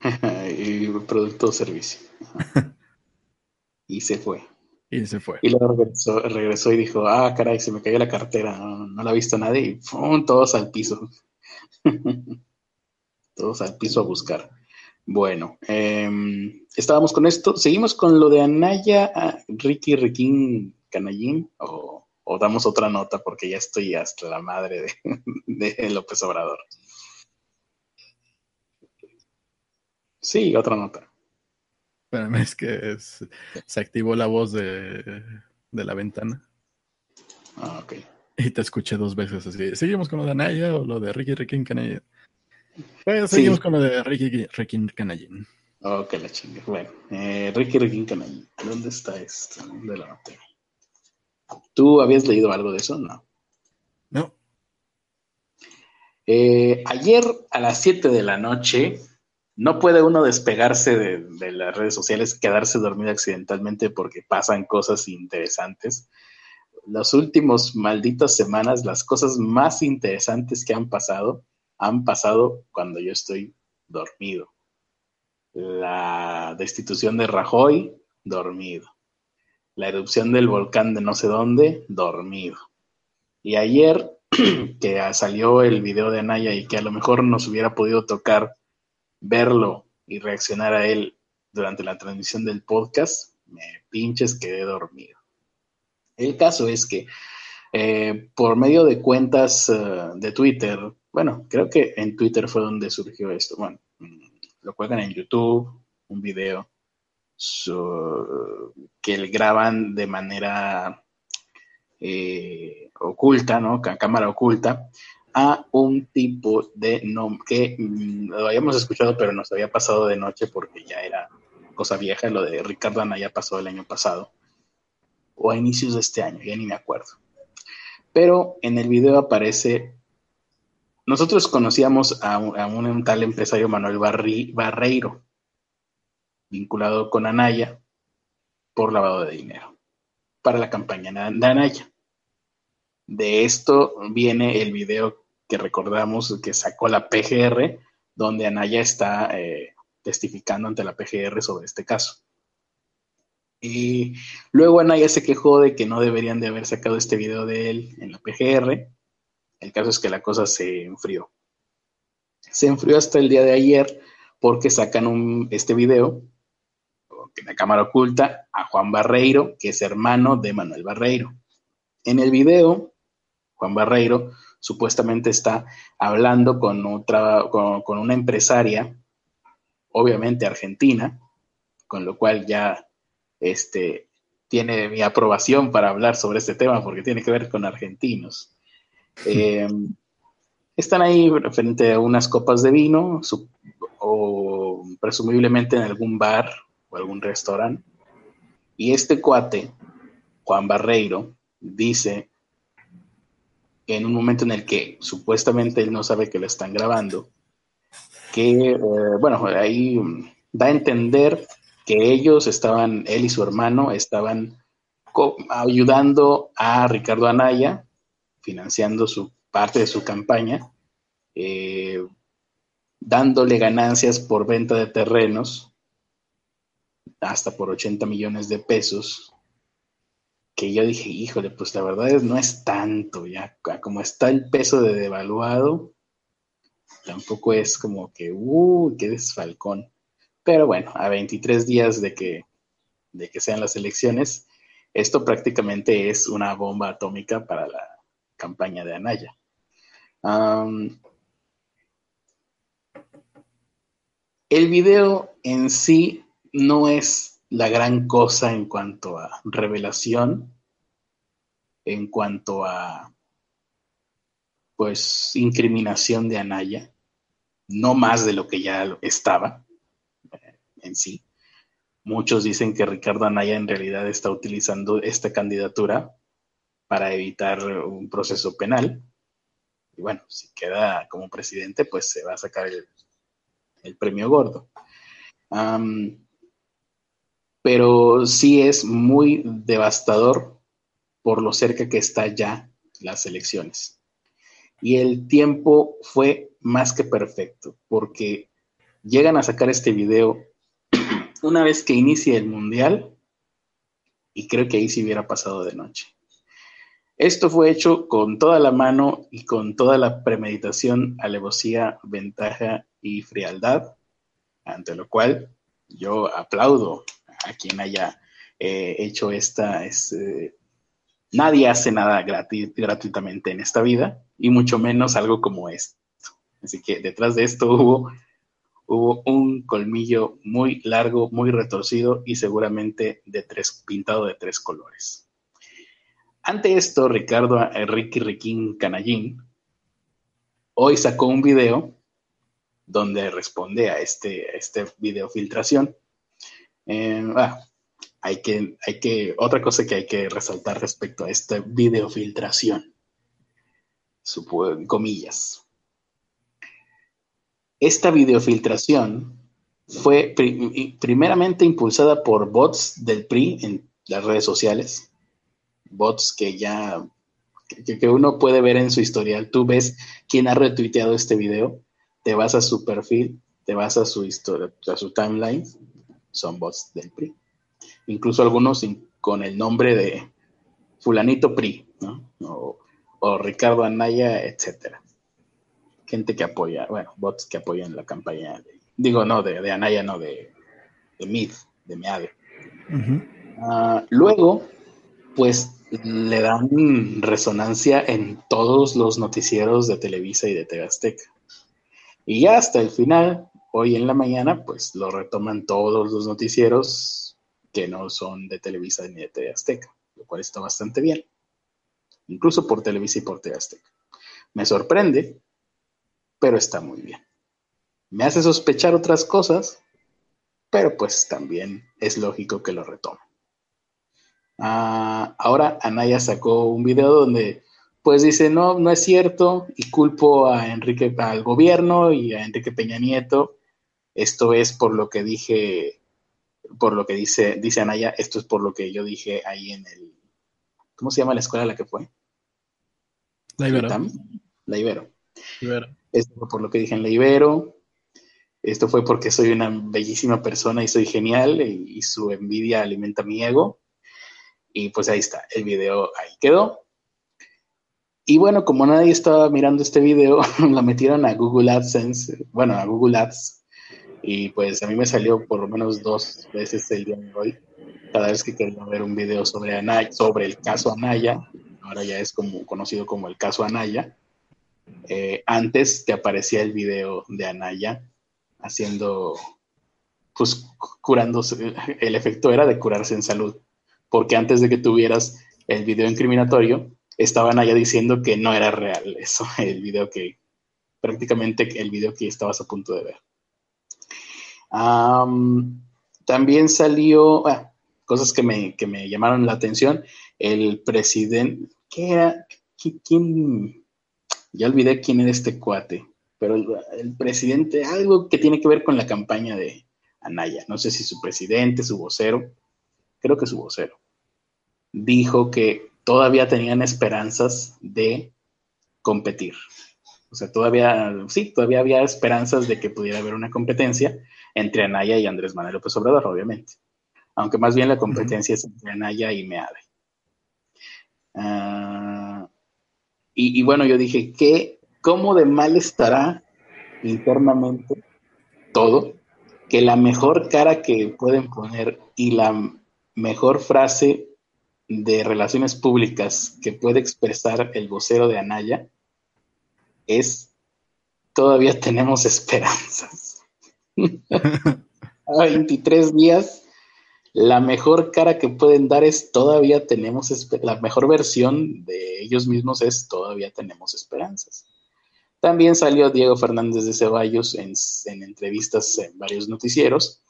*laughs* y producto o servicio. *laughs* y se fue. Y se fue. Y luego regresó, y dijo, ah, caray, se me cayó la cartera, no, la ha visto nadie y ¡pum! todos al piso. *laughs* Todos al piso a buscar. Bueno, em, estábamos con esto. ¿Seguimos con lo de Anaya, ah, Ricky, Riquín, Canallín? O, damos otra nota? Porque ya estoy hasta la madre de, López Obrador. Sí, otra nota. Espérame, es que se activó la voz de, de la ventana. Ah, ok. Y te escuché dos veces así. ¿Seguimos con lo de Anaya o lo de Ricky Ricky Canallín? Pues seguimos con lo de Ricky Ricky Canallín. Que la chingue. Bueno, eh, Ricky Ricky Canallín. ¿Dónde está esto? ¿Dónde lo noté? ¿Tú habías leído algo de eso? No. No. Eh, ayer a las 7 de la noche, no puede uno despegarse de, las redes sociales, quedarse dormido accidentalmente porque pasan cosas interesantes. Las últimas malditas semanas, las cosas más interesantes que han pasado, han pasado cuando yo estoy dormido. La destitución de Rajoy, dormido. La erupción del volcán de no sé dónde, dormido. Y ayer *clears throat* que salió el video de Anaya y que a lo mejor nos hubiera podido tocar verlo y reaccionar a él durante la transmisión del podcast, me pinches quedé dormido. El caso es que eh, por medio de cuentas uh, de Twitter, bueno, creo que en Twitter fue donde surgió esto. Bueno, lo cuelgan en YouTube, un video que graban de manera eh, oculta, ¿no? cámara oculta, a un tipo de nombre que mm, lo habíamos escuchado, pero nos había pasado de noche porque ya era cosa vieja, lo de Ricardo Anaya pasó el año pasado, o a inicios de este año, ya ni me acuerdo. Pero en el video aparece, nosotros conocíamos a un, a un tal empresario Manuel Barreiro, vinculado con Anaya por lavado de dinero para la campaña de Anaya. De esto viene el video que recordamos que sacó la PGR, donde Anaya está eh, testificando ante la PGR sobre este caso. Y luego Anaya se quejó de que no deberían de haber sacado este video de él en la PGR. El caso es que la cosa se enfrió. Se enfrió hasta el día de ayer porque sacan un, este video en la cámara oculta a Juan Barreiro, que es hermano de Manuel Barreiro. En el video, Juan Barreiro supuestamente está hablando con, otra, con, con una empresaria, obviamente argentina, con lo cual ya este, tiene mi aprobación para hablar sobre este tema porque tiene que ver con argentinos. *laughs* Eh, están ahí frente a unas copas de vino su, o presumiblemente en algún bar o algún restaurante. Y este cuate, Juan Barreiro, dice en un momento en el que supuestamente él no sabe que lo están grabando, que, eh, bueno, ahí da a entender que ellos estaban, él y su hermano estaban ayudando a Ricardo Anaya, financiando su parte de su campaña, eh, dándole ganancias por venta de terrenos, hasta por 80 millones de pesos, que yo dije, híjole, pues la verdad es, no es tanto, ya como está el peso de devaluado, tampoco es como que, uh, qué desfalcón. Pero bueno, a 23 días de que, de que sean las elecciones, esto prácticamente es una bomba atómica para la campaña de Anaya. El video en sí no es la gran cosa en cuanto a revelación, en cuanto a pues incriminación de Anaya, no más de lo que ya estaba eh, en sí. Muchos dicen que Ricardo Anaya en realidad está utilizando esta candidatura para evitar un proceso penal. Y bueno, si queda como presidente, pues se va a sacar el, el premio gordo. Pero sí es muy devastador por lo cerca que está ya las elecciones. Y el tiempo fue más que perfecto, porque llegan a sacar este video *clears throat* una vez que inicie el mundial, y creo que ahí sí hubiera pasado de noche. Esto fue hecho con toda la mano y con toda la premeditación, alevosía, ventaja y frialdad, ante lo cual yo aplaudo a quien haya eh, hecho esta... Eh, nadie hace nada gratuitamente en esta vida, y mucho menos algo como esto. Así que detrás de esto hubo, hubo un colmillo muy largo, muy retorcido y seguramente de tres, pintado de tres colores. Ante esto, Ricardo Enrique Riquín Canallín hoy sacó un video donde responde a este, este video filtración. Eh, ah, hay que, hay que, otra cosa que hay que resaltar respecto a esta videofiltración, comillas. Esta videofiltración fue primeramente impulsada por bots del PRI en las redes sociales, bots que ya que, uno puede ver en su historial. Tú ves quién ha retuiteado este video, te vas a su perfil, te vas a su historia, a su timeline, son bots del PRI. Incluso algunos con el nombre de fulanito PRI, o, Ricardo Anaya, etcétera. Gente que apoya, bueno, bots que apoyan la campaña, digo, no, de, Anaya, no, de, de MID, de MEADE. Ah, luego, pues le dan resonancia en todos los noticieros de Televisa y de TV Azteca. Y ya hasta el final, hoy en la mañana, pues lo retoman todos los noticieros que no son de Televisa ni de TV Azteca, lo cual está bastante bien. Incluso por Televisa y por TV Azteca. Me sorprende, pero está muy bien. Me hace sospechar otras cosas, pero pues también es lógico que lo retomen. Ah, ahora Anaya sacó un video donde pues dice, no, no es cierto, y culpo a Enrique, al gobierno y a Enrique Peña Nieto. Esto es por lo que dije, por lo que dice, dice Anaya, esto es por lo que yo dije ahí en el, ¿cómo se llama la escuela a la que fue? La Ibero. La Ibero. Esto fue por lo que dije en la Ibero. Esto fue porque soy una bellísima persona y soy genial y su envidia alimenta mi ego. Y pues ahí está, el video ahí quedó. Y bueno, como nadie estaba mirando este video, *laughs* lo metieron a Google AdSense, bueno, a Google Ads. Y pues a mí me salió por lo menos dos veces el día de hoy. Cada vez que quería ver un video sobre, Anaya, sobre el caso Anaya, ahora ya es como conocido como el caso Anaya, eh, antes te aparecía el video de Anaya haciendo, pues curándose, el efecto era de curarse en salud porque antes de que tuvieras el video incriminatorio, estaban allá diciendo que no era real eso, *laughs* el video que, prácticamente el video que estabas a punto de ver. También salió, ah, cosas que me, que me, llamaron la atención, el presidente, ¿qué era? ¿Quién? Ya olvidé quién era este cuate, pero el, el, presidente, algo que tiene que ver con la campaña de Anaya, no sé si su presidente, su vocero, creo que su vocero, dijo que todavía tenían esperanzas de competir. O sea, todavía, sí, todavía había esperanzas de que pudiera haber una competencia entre Anaya y Andrés Manuel López Obrador, obviamente. Aunque más bien la competencia es entre Anaya y Meade. Ah, y, y, bueno, yo dije, ¿qué, ¿cómo de mal estará internamente todo? Que la mejor cara que pueden poner y la mejor frase de relaciones públicas que puede expresar el vocero de Anaya es todavía tenemos esperanzas. A 23 días, la mejor cara que pueden dar es todavía tenemos la mejor versión de ellos mismos es todavía tenemos esperanzas. También salió Diego Fernández de Ceballos en, en entrevistas en varios noticieros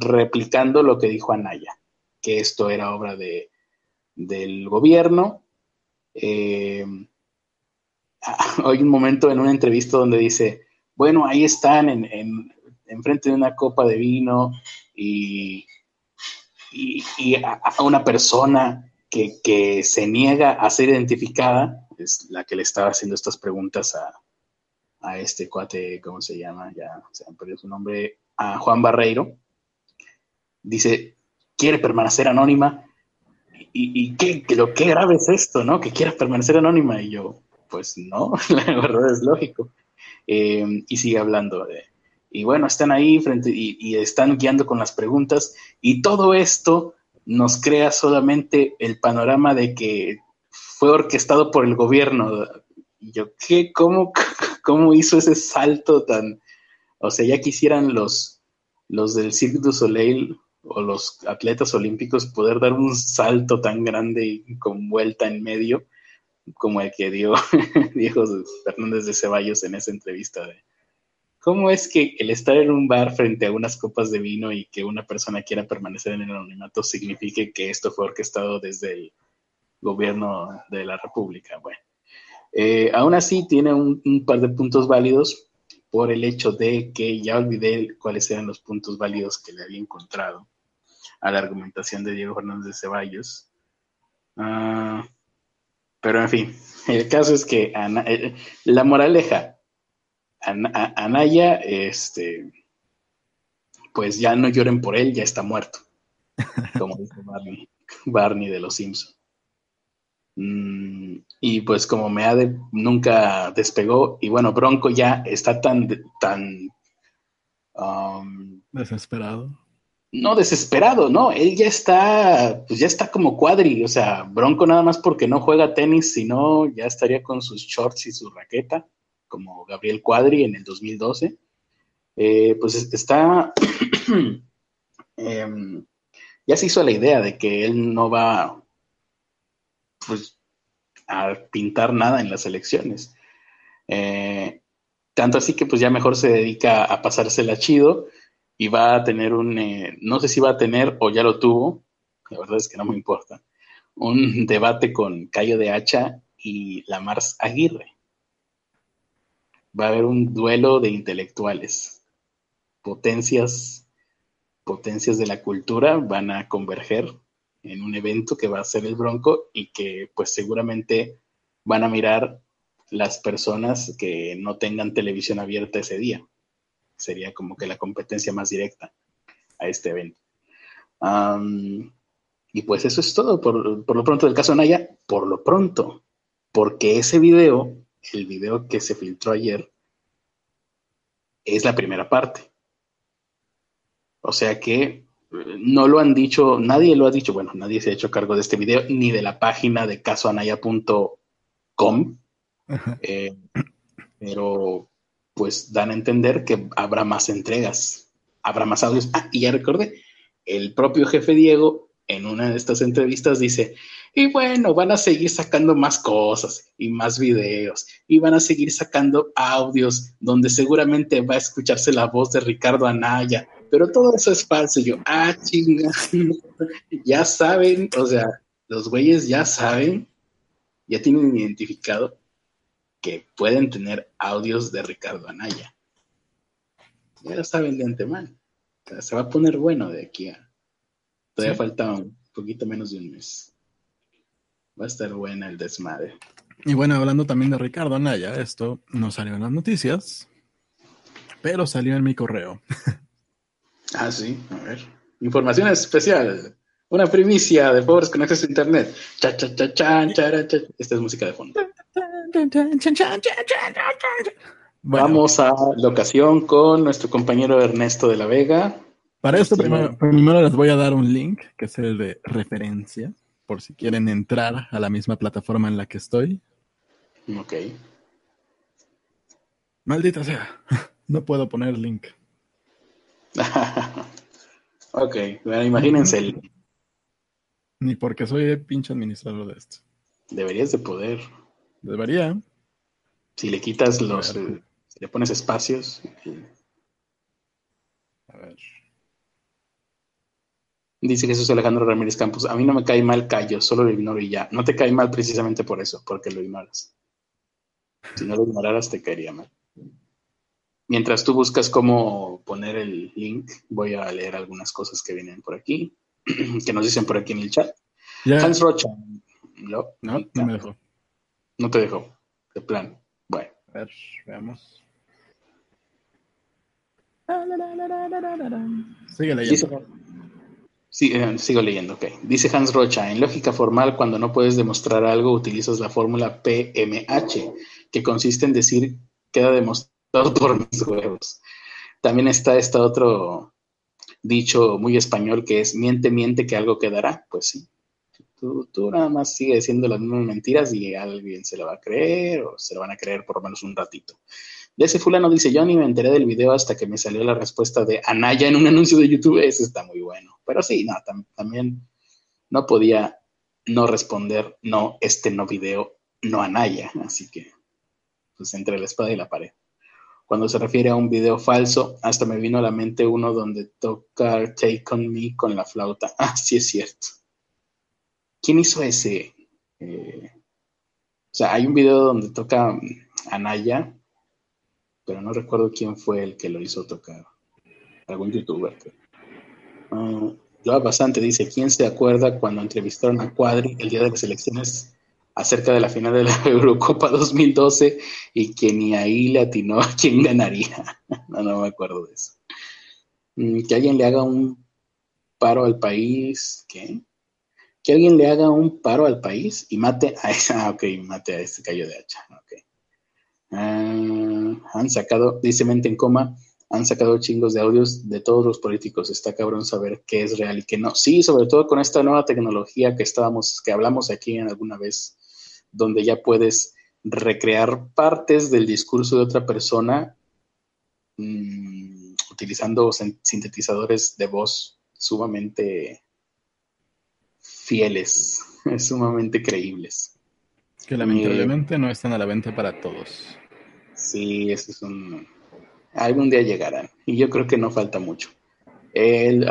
replicando lo que dijo Anaya, que esto era obra de, del gobierno. Eh, *laughs* hay un momento en una entrevista donde dice, bueno, ahí están en, en, frente de una copa de vino y, y, a, una persona que, que, se niega a ser identificada, es la que le estaba haciendo estas preguntas a, a este cuate, ¿cómo se llama? Ya se han perdido su nombre, a Juan Barreiro, dice, quiere permanecer anónima. ¿Y, y qué, lo que grave es esto, no? Que quiera permanecer anónima. Y yo, pues no, *laughs* la verdad es lógico. Em, y sigue hablando y bueno, están ahí frente y, y, están guiando con las preguntas y todo esto nos crea solamente el panorama de que fue orquestado por el gobierno. Y yo, ¿qué? ¿Cómo, *laughs* cómo hizo ese salto tan, o sea, ya quisieran los, los del Cirque du Soleil o los atletas olímpicos poder dar un salto tan grande y con vuelta en medio como el que dio *laughs* Diego Fernández de Ceballos en esa entrevista de, ¿cómo es que el estar en un bar frente a unas copas de vino y que una persona quiera permanecer en el anonimato signifique que esto fue orquestado desde el gobierno de la República? Bueno, eh, aún así tiene un, par de puntos válidos por el hecho de que ya olvidé cuáles eran los puntos válidos que le había encontrado a la argumentación de Diego Fernández de Ceballos. Ah, pero en fin, el caso es que eh, la moraleja, Anaya, este, pues ya no lloren por él, ya está muerto, *laughs* como dice Barney, Barney de los Simpsons. Mm, y pues como me ha de, nunca despegó, y bueno, Bronco ya está tan, tan um, desesperado. No, desesperado, no, él ya está, pues ya está como cuadri, o sea, Bronco nada más porque no juega tenis, sino ya estaría con sus shorts y su raqueta, como Gabriel Cuadri en el 2012. Eh, pues está, *clears throat* em, ya se hizo la idea de que él no va, pues, a pintar nada en las elecciones. Eh, tanto así que pues ya mejor se dedica a pasársela chido y va a tener un, eh, no sé si va a tener o ya lo tuvo, la verdad es que no me importa, un debate con Cayo de Hacha y Lamars Aguirre. Va a haber un duelo de intelectuales. Potencias, potencias de la cultura van a converger en un evento que va a ser el Bronco y que pues seguramente van a mirar las personas que no tengan televisión abierta ese día sería como que la competencia más directa a este evento. y pues eso es todo por, lo pronto del caso Naya, por lo pronto, porque ese video, el video que se filtró ayer, es la primera parte. O sea que eh, no lo han dicho, nadie lo ha dicho, bueno, nadie se ha hecho cargo de este video, ni de la página de casoanaya.com, eh, pero pues dan a entender que habrá más entregas, habrá más audios. Ah, y ya recordé, el propio jefe Diego en una de estas entrevistas dice, y bueno, van a seguir sacando más cosas y más videos y van a seguir sacando audios donde seguramente va a escucharse la voz de Ricardo Anaya, pero todo eso es falso. Y yo, ah, chinga, *laughs* ya saben, o sea, los güeyes ya saben, ya tienen identificado que pueden tener audios de Ricardo Anaya. Ya lo saben de antemano. se va a poner bueno de aquí a. Todavía falta un poquito menos de un mes. Va a estar buena el desmadre. Y bueno, hablando también de Ricardo Anaya, esto no salió en las noticias, pero salió en mi correo. *laughs* ah, sí, a ver. Información especial. Una primicia de pobres con acceso a internet. Cha, cha, cha, cha, cha, cha. Esta es música de fondo. Vamos a la ocasión con nuestro compañero Ernesto de la Vega. Para esto primero, primero, les voy a dar un link, que es el de referencia, por si quieren entrar a la misma plataforma en la que estoy. Ok. Maldita sea, *laughs* no puedo poner link. *laughs* ok, bueno, imagínense el... Ni porque soy el pinche administrador de esto. Deberías de poder. Debería. Si le quitas los. Eh, si le pones espacios. A ver. Dice Jesús Alejandro Ramírez Campos. A mí no me cae mal Cayo, solo lo ignoro y ya. No te cae mal precisamente por eso, porque lo ignoras. Si no lo ignoraras, te caería mal. Mientras tú buscas cómo poner el link, voy a leer algunas cosas que vienen por aquí, *clears throat* que nos dicen por aquí en el chat. Hans Rocha. No, no, no me dejó. No te dejó, de plan. Bueno. A ver, veamos. Sigue leyendo. Eh, sigo leyendo, ok. Dice Hans Rocha, en lógica formal, cuando no puedes demostrar algo, utilizas la fórmula PMH, que consiste en decir, queda demostrado por mis huevos. También está este otro dicho muy español que es, miente, miente, que algo quedará. Pues sí, Tú, nada más sigue diciendo las mismas mentiras y alguien se lo va a creer o se lo van a creer por lo menos un ratito. De ese fulano dice, yo ni me enteré del video hasta que me salió la respuesta de Anaya en un anuncio de YouTube. Ese está muy bueno. Pero sí, no, también no podía no responder, no, este no video, no Anaya. Así que, pues entre la espada y la pared. cuando se refiere a un video falso, hasta me vino a la mente uno donde toca Take On Me con la flauta. *laughs* Ah, sí es cierto. ¿Quién hizo ese? Eh, o sea, hay un video donde toca Anaya, pero no recuerdo quién fue el que lo hizo tocar. Algún youtuber. Uh, bastante dice, ¿quién se acuerda cuando entrevistaron a Cuadri el día de las elecciones acerca de la final de la *laughs* Eurocopa 2012 y que ni ahí le atinó a quién ganaría. *laughs* no, no me acuerdo de eso. Mm, que alguien le haga un paro al país, ¿qué? Que alguien le haga un paro al país y mate a esa, ah, ok, mate a este callo de hacha, ok. Ah, han sacado, dice mente en coma, han sacado chingos de audios de todos los políticos. Está cabrón saber qué es real y qué no. Sí, sobre todo con esta nueva tecnología que estábamos, que hablamos aquí en alguna vez, donde ya puedes recrear partes del discurso de otra persona mmm, utilizando sintetizadores de voz sumamente fieles, *laughs* sumamente creíbles. Que lamentablemente no están a la venta para todos. Sí, eso es un... Algún día llegarán. Y yo creo que no falta mucho. El,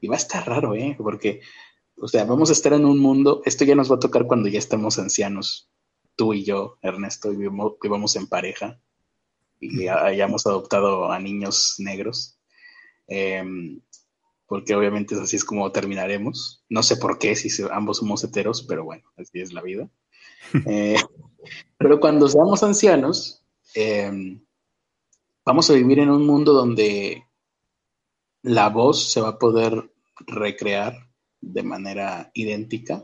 y va a estar raro, ¿eh? Porque o sea, vamos a estar en un mundo, esto ya nos va a tocar cuando ya estemos ancianos, tú y yo, Ernesto, y vivamos en pareja y hayamos adoptado a niños negros. Em, porque obviamente así es como terminaremos. No sé por qué, si ambos somos heteros, pero bueno, así es la vida. *laughs* Eh, pero cuando seamos ancianos, em, vamos a vivir en un mundo donde la voz se va a poder recrear de manera idéntica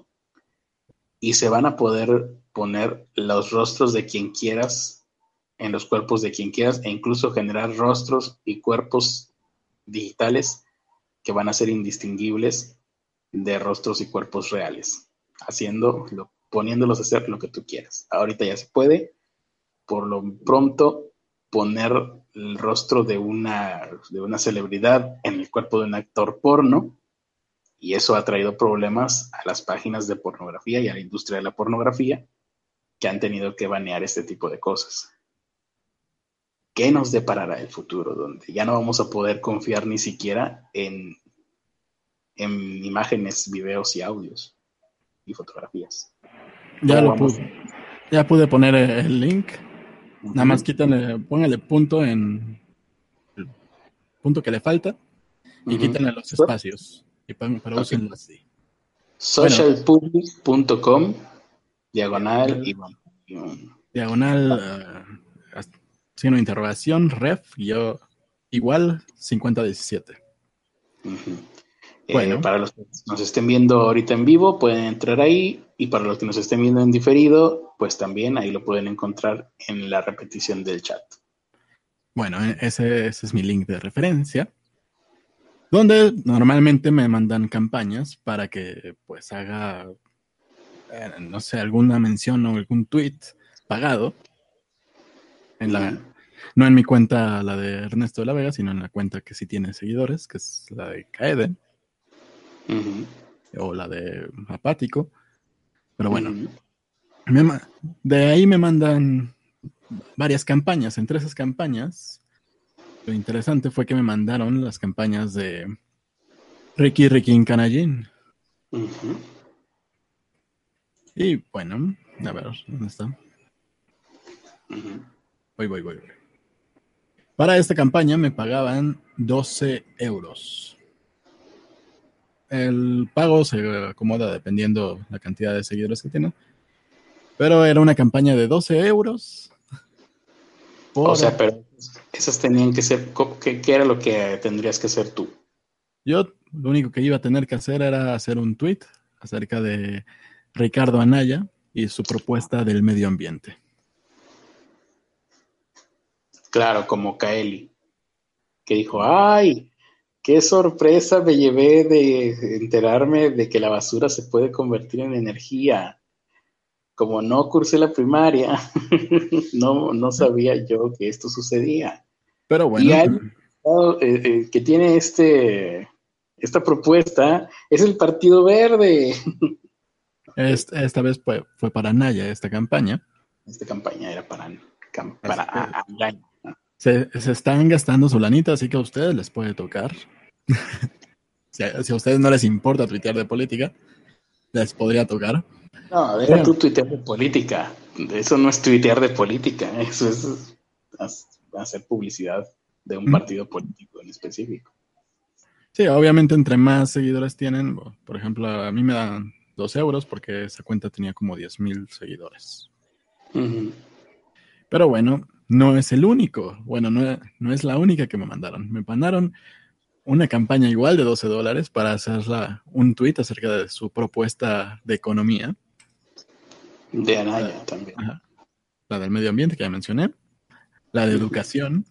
y se van a poder poner los rostros de quien quieras en los cuerpos de quien quieras e incluso generar rostros y cuerpos digitales que van a ser indistinguibles de rostros y cuerpos reales, haciendo, poniéndolos a hacer lo que tú quieras. Ahorita ya se puede, por lo pronto, poner el rostro de una, de una celebridad en el cuerpo de un actor porno y eso ha traído problemas a las páginas de pornografía y a la industria de la pornografía que han tenido que banear este tipo de cosas. ¿Qué nos deparará el futuro? Donde ya no vamos a poder confiar ni siquiera en, en imágenes, videos y audios y fotografías. Ya lo pude, ya pude poner el link. Nada más quítale, póngale punto en el punto que le falta y quítale los espacios. Y para, para okay. así. Socialpublic.com, diagonal y, Diagonal, uh, signo interrogación, ref, yo igual 5017. Bueno. Eh, para los que nos estén viendo ahorita en vivo, pueden entrar ahí. Y para los que nos estén viendo en diferido, pues también ahí lo pueden encontrar en la repetición del chat. Bueno, e-, ese, ese es mi link de referencia donde normalmente me mandan campañas para que pues haga, eh, no sé, alguna mención o algún tweet pagado en la, no en mi cuenta la de Ernesto de la Vega, sino en la cuenta que sí tiene seguidores, que es la de Kaeden o la de Apático. Pero bueno, de ahí me mandan varias campañas. Entre esas campañas lo interesante fue que me mandaron las campañas de Ricky Ricky Canallín. Y bueno, a ver, ¿dónde está? Voy, voy, voy, Para esta campaña me pagaban 12 euros. El pago se acomoda dependiendo la cantidad de seguidores que tiene. Pero era una campaña de 12 euros. O sea, pero esas tenían que ser, ¿qué, era lo que tendrías que hacer tú? Yo lo único que iba a tener que hacer era hacer un tweet acerca de Ricardo Anaya y su propuesta del medio ambiente. Claro, como Kaeli, que dijo, ay, qué sorpresa me llevé de enterarme de que la basura se puede convertir en energía como no cursé la primaria, *laughs* no, no sabía yo que esto sucedía. Pero bueno. Y alguien eh, eh, que tiene este, esta propuesta es el Partido Verde. *laughs* Esta, vez fue, para Naya esta campaña. Esta campaña era para para se, se, están gastando su lanita, así que a ustedes les puede tocar. *laughs* si, a, si, a, ustedes no les importa tuitear de política, les podría tocar. No, deja tú tuitear de política. Eso no es tuitear de política, eso es hacer publicidad de un partido político en específico. Sí, obviamente entre más seguidores tienen, por ejemplo, a mí me dan dos euros porque esa cuenta tenía como 10 mil seguidores. Uh -huh. Pero bueno, no es el único. Bueno, no, no, es la única que me mandaron. Me mandaron una campaña igual de 12 dólares para hacer un tweet acerca de su propuesta de economía. De Anaya la, también. Ajá, la del medio ambiente que ya mencioné. La de educación.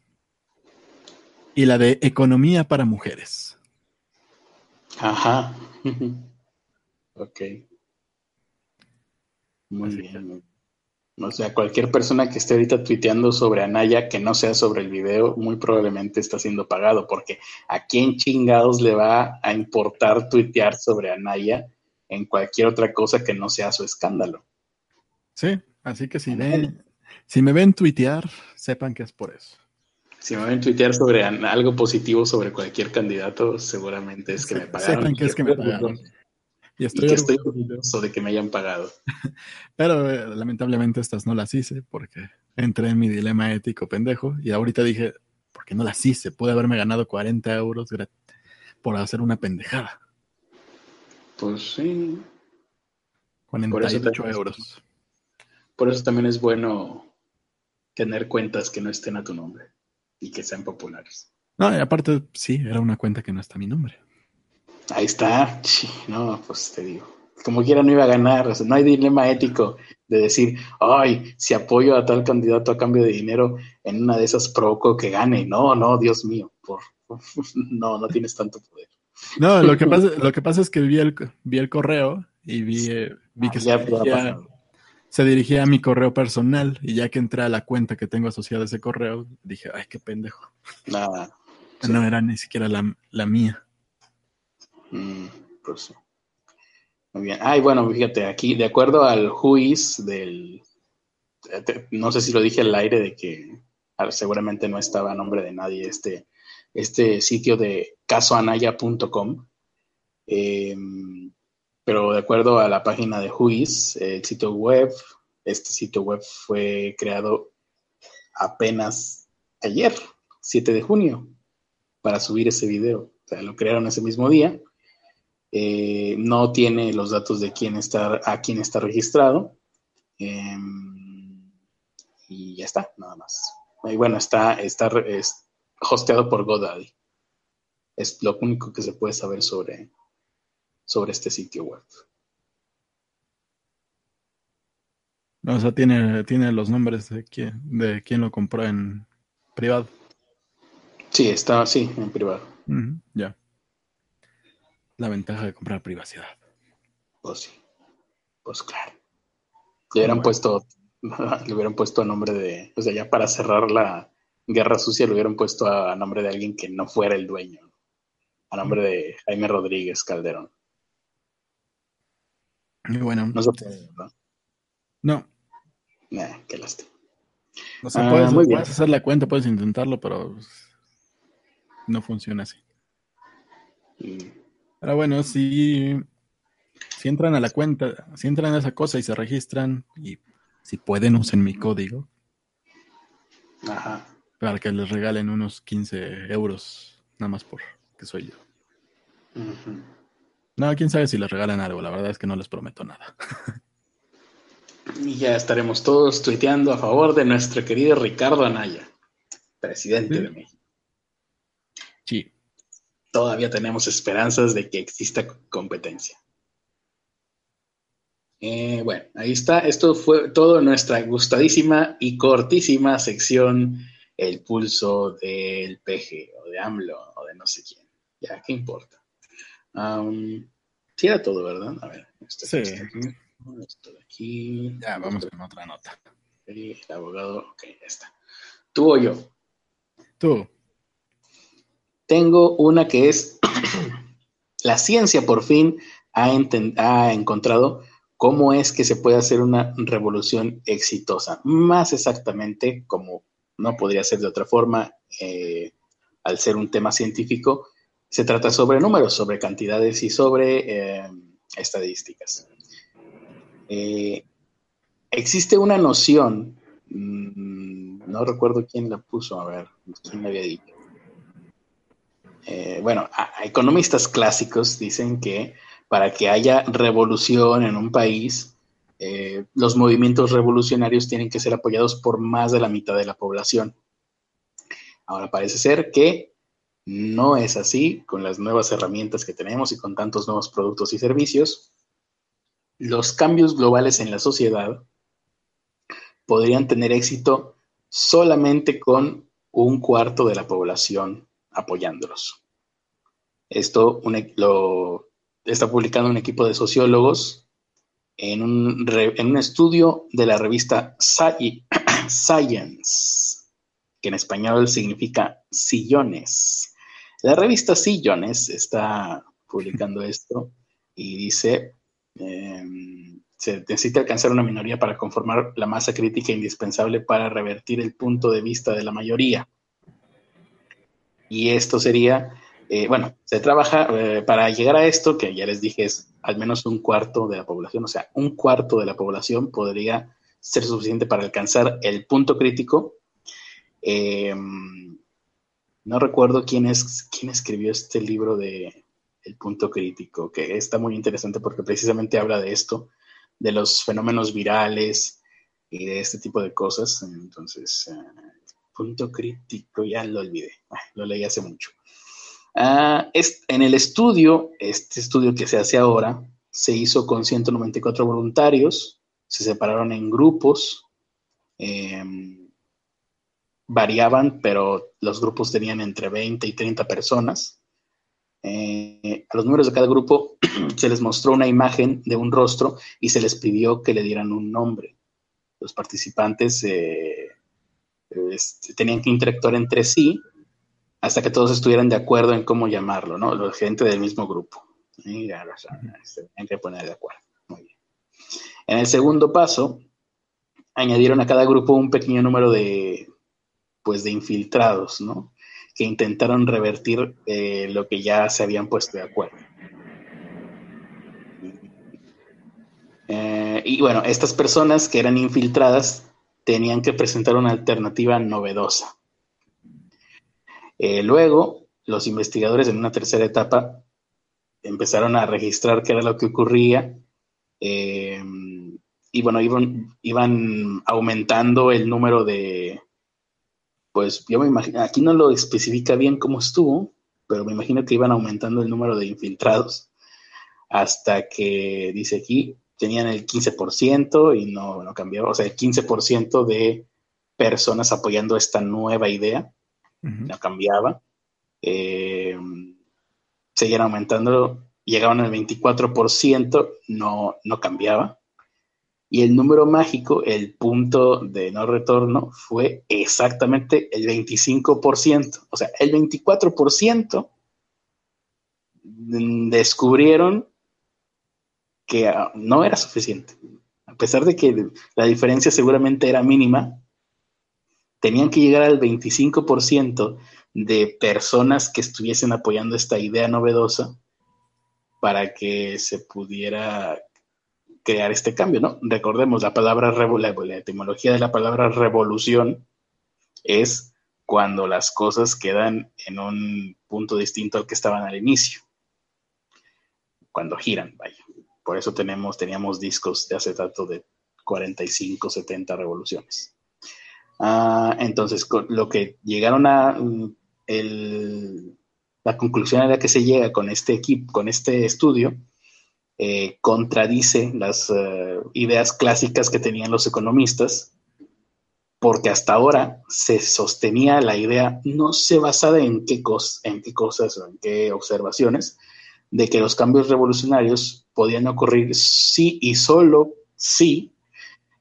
Y la de economía para mujeres. Ajá. *laughs* ok. Muy Así bien. O sea, cualquier persona que esté ahorita tuiteando sobre Anaya que no sea sobre el video, muy probablemente está siendo pagado, porque ¿a quién chingados le va a importar tuitear sobre Anaya en cualquier otra cosa que no sea su escándalo? Sí, así que si, ven, si me ven tuitear, sepan que es por eso. Si me ven tuitear sobre algo positivo sobre cualquier candidato, seguramente es que me pagaron. Sepan que es que me pagaron. Y estoy, y estoy orgulloso de que me hayan pagado. *laughs* Pero eh, lamentablemente estas no las hice porque entré en mi dilema ético pendejo y ahorita dije, ¿por qué no las hice? Pude haberme ganado 40 euros por hacer una pendejada. Pues sí. 48 por euros. Por eso también es bueno tener cuentas que no estén a tu nombre y que sean populares. No, y aparte, sí, era una cuenta que no está a mi nombre. Ahí está. No, pues te digo. Como quiera no iba a ganar. O sea, no hay dilema ético de decir, ay, si apoyo a tal candidato a cambio de dinero, en una de esas provoco que gane. No, no, Dios mío. Por, *laughs* no, no tienes tanto poder. No, lo que pasa, *laughs* lo que pasa es que vi el, vi el correo y vi, eh, vi que ah, se, dirigía, se, dirigía, a mi correo personal. Y ya que entré a la cuenta que tengo asociada a ese correo, dije, ay, qué pendejo. Nada. No era ni siquiera la, la mía. Mm, pues, muy bien. Ay, bueno, fíjate, aquí, de acuerdo al juiz del. No sé si lo dije al aire de que seguramente no estaba a nombre de nadie este, este sitio de casoanaya.com. Eh, pero de acuerdo a la página de juiz, el sitio web, este sitio web fue creado apenas ayer, 7 de junio, para subir ese video. O sea, lo crearon ese mismo día eh, no tiene los datos de quién está, a quién está registrado. Eh, y ya está, nada más. Y bueno, está, está es hosteado por GoDaddy. Es lo único que se puede saber sobre, sobre este sitio web. O sea, tiene, tiene los nombres de quién, de quién lo compró en privado. Sí, está, sí, en privado. Uh -huh, ya. La ventaja de comprar privacidad. Pues sí. Pues claro. Le hubieran bueno. puesto, *laughs* le hubieran puesto a nombre de, o sea, ya para cerrar la guerra sucia, le hubieran puesto a, nombre de alguien que no fuera el dueño. A nombre de Jaime Rodríguez Calderón. Y bueno. No se puede, ¿no? No. Nah, qué lástima. O sea, puedes, ah, puedes hacer la cuenta, puedes intentarlo, pero no funciona así. Mm. Pero bueno, si, si entran a la cuenta, si entran a esa cosa y se registran, y si pueden, usen mi código. Ajá. Para que les regalen unos 15 euros, nada más por que soy yo. Uh -huh. No, quién sabe si les regalan algo, la verdad es que no les prometo nada. y ya estaremos todos tuiteando a favor de nuestro querido Ricardo Anaya, presidente ¿Sí? de México. Sí todavía tenemos esperanzas de que exista competencia. Eh, bueno, ahí está. Esto fue todo nuestra gustadísima y cortísima sección El pulso del peje o de AMLO o de no sé quién. Ya, ¿qué importa? Um, sí era todo, ¿verdad? A ver. Esto, sí. Esto, esto de aquí. Ya, vamos con otra nota. El abogado, ok, ya está. ¿Tú o yo? Tú. Tengo una que es, *clears throat* la ciencia por fin ha, ha, encontrado cómo es que se puede hacer una revolución exitosa. Más exactamente, como no podría ser de otra forma, eh, al ser un tema científico, se trata sobre números, sobre cantidades y sobre eh, estadísticas. Eh, existe una noción, mm, no recuerdo quién la puso, a ver, quién la había dicho. Bueno, economistas clásicos dicen que para que haya revolución en un país, eh, los movimientos revolucionarios tienen que ser apoyados por más de la mitad de la población. Ahora parece ser que no es así con las nuevas herramientas que tenemos y con tantos nuevos productos y servicios. Los cambios globales en la sociedad podrían tener éxito solamente con un cuarto de la población apoyándolos. Esto lo está publicando un equipo de sociólogos en un, estudio de la revista *clears throat* Science, que en español significa sillones. La revista Sillones está publicando *laughs* esto y dice, em, se necesita alcanzar una minoría para conformar la masa crítica indispensable para revertir el punto de vista de la mayoría. Y esto sería eh, bueno, se trabaja eh, para llegar a esto, que ya les dije es al menos un cuarto de la población, o sea, un cuarto de la población podría ser suficiente para alcanzar el punto crítico. Em, no recuerdo quién es quién escribió este libro de El punto crítico, que está muy interesante porque precisamente habla de esto, de los fenómenos virales y de este tipo de cosas. Entonces, eh, punto crítico, ya lo olvidé, lo leí hace mucho. Ah, en el estudio, este estudio que se hace ahora, se hizo con 194 voluntarios, se separaron en grupos, em, variaban, pero los grupos tenían entre 20 y 30 personas. Eh, a los miembros de cada grupo *clears throat* se les mostró una imagen de un rostro y se les pidió que le dieran un nombre. Los participantes eh, este, tenían que interactuar entre sí hasta que todos estuvieran de acuerdo en cómo llamarlo, ¿no? La gente del mismo grupo. Y ya, se que poner de acuerdo. Muy bien. En el segundo paso, añadieron a cada grupo un pequeño número de, pues, de infiltrados, ¿no? Que intentaron revertir eh, lo que ya se habían puesto de acuerdo. Eh, y bueno, estas personas que eran infiltradas tenían que presentar una alternativa novedosa. Eh, luego, los investigadores en una tercera etapa empezaron a registrar qué era lo que ocurría eh, y bueno, iban, iban aumentando el número de, pues yo me imagino, aquí no lo especifica bien cómo estuvo, pero me imagino que iban aumentando el número de infiltrados hasta que, dice aquí, tenían el 15% y no, no cambiaba, o sea, el 15% de personas apoyando esta nueva idea no cambiaba. Eh, seguían aumentando, llegaban al 24%, no, no cambiaba. Y el número mágico, el punto de no retorno, fue exactamente el 25%. O sea, el 24% descubrieron que ah, no era suficiente. A pesar de que la diferencia seguramente era mínima, tenían que llegar al 25% de personas que estuviesen apoyando esta idea novedosa para que se pudiera crear este cambio, ¿no? Recordemos, la palabra, la, la etimología de la palabra revolución es cuando las cosas quedan en un punto distinto al que estaban al inicio, cuando giran, vaya. Por eso tenemos, teníamos discos de acetato de 45, 70 revoluciones. Ah, entonces, lo que llegaron a mm, la conclusión a la que se llega con este equipo, con este estudio, eh, contradice las eh, ideas clásicas que tenían los economistas, porque hasta ahora se sostenía la idea, no se basada en qué, en qué cosas o en qué observaciones, de que los cambios revolucionarios podían ocurrir sí y solo si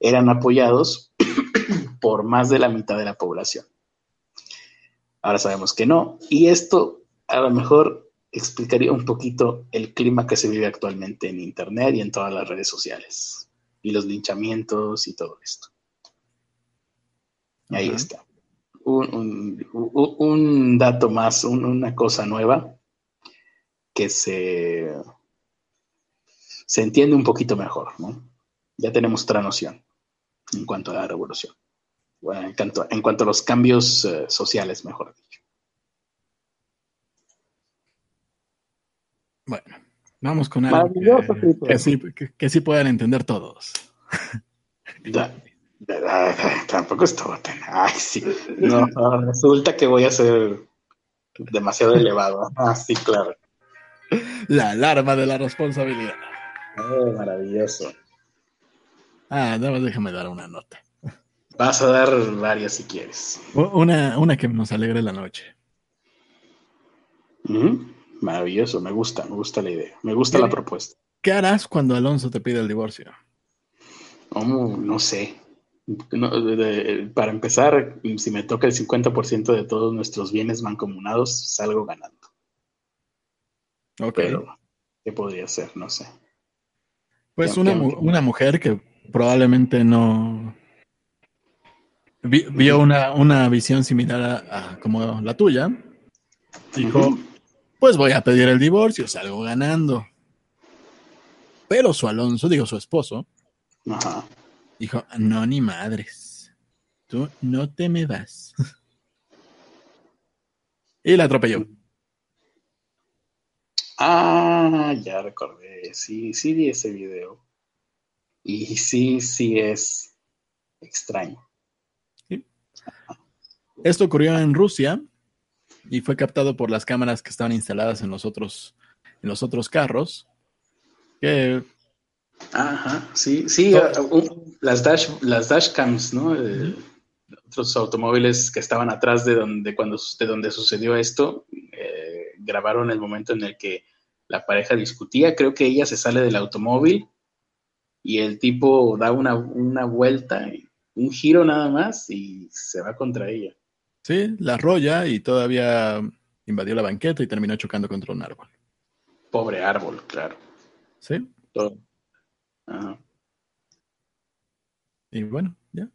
eran apoyados *clears throat* por más de la mitad de la población. Ahora sabemos que no. Y esto a lo mejor explicaría un poquito el clima que se vive actualmente en Internet y en todas las redes sociales, y los linchamientos y todo esto. Ahí está. Un, dato más, una cosa nueva que se, se entiende un poquito mejor, ¿no? Ya tenemos otra noción en cuanto a la revolución, en, cuanto, en cuanto a los cambios eh, sociales, mejor dicho. Bueno, vamos con algo que, sí, que, sí, puedan entender todos. tampoco estuvo tan. Ay, sí. No, resulta que voy a ser demasiado elevado. Ah, sí, claro. La alarma de la responsabilidad. Oh, maravilloso. Ah, nada déjame dar una nota. Vas a dar varias si quieres. Una, una que nos alegre la noche. Maravilloso, me gusta, me gusta la idea, me gusta la propuesta. ¿Qué harás cuando Alonso te pide el divorcio? no sé. para empezar, si me toca el 50% de todos nuestros bienes mancomunados, salgo ganando. Pero, ¿qué podría ser? No sé. Pues una, una mujer que probablemente no vio una, una visión similar a, como la tuya. Dijo, pues voy a pedir el divorcio, salgo ganando. Pero su Alonso, digo su esposo, dijo, no, ni madres, tú no te me vas. *laughs* y la atropelló. Ah, ya recordé, sí, sí vi ese video. Y sí, sí es extraño. Esto ocurrió en Rusia y fue captado por las cámaras que estaban instaladas en los otros, en los otros carros. Que... Ajá, sí, sí, las, dash, las dashcams, ¿no? otros automóviles que estaban atrás de donde, cuando, de donde sucedió esto, eh, grabaron el momento en el que la pareja discutía. Creo que ella se sale del automóvil y el tipo da una, una vuelta, un giro nada más y se va contra ella. Sí, la arrolla y todavía invadió la banqueta y terminó chocando contra un árbol. Pobre árbol, claro. Sí. Ajá. Y bueno, ya.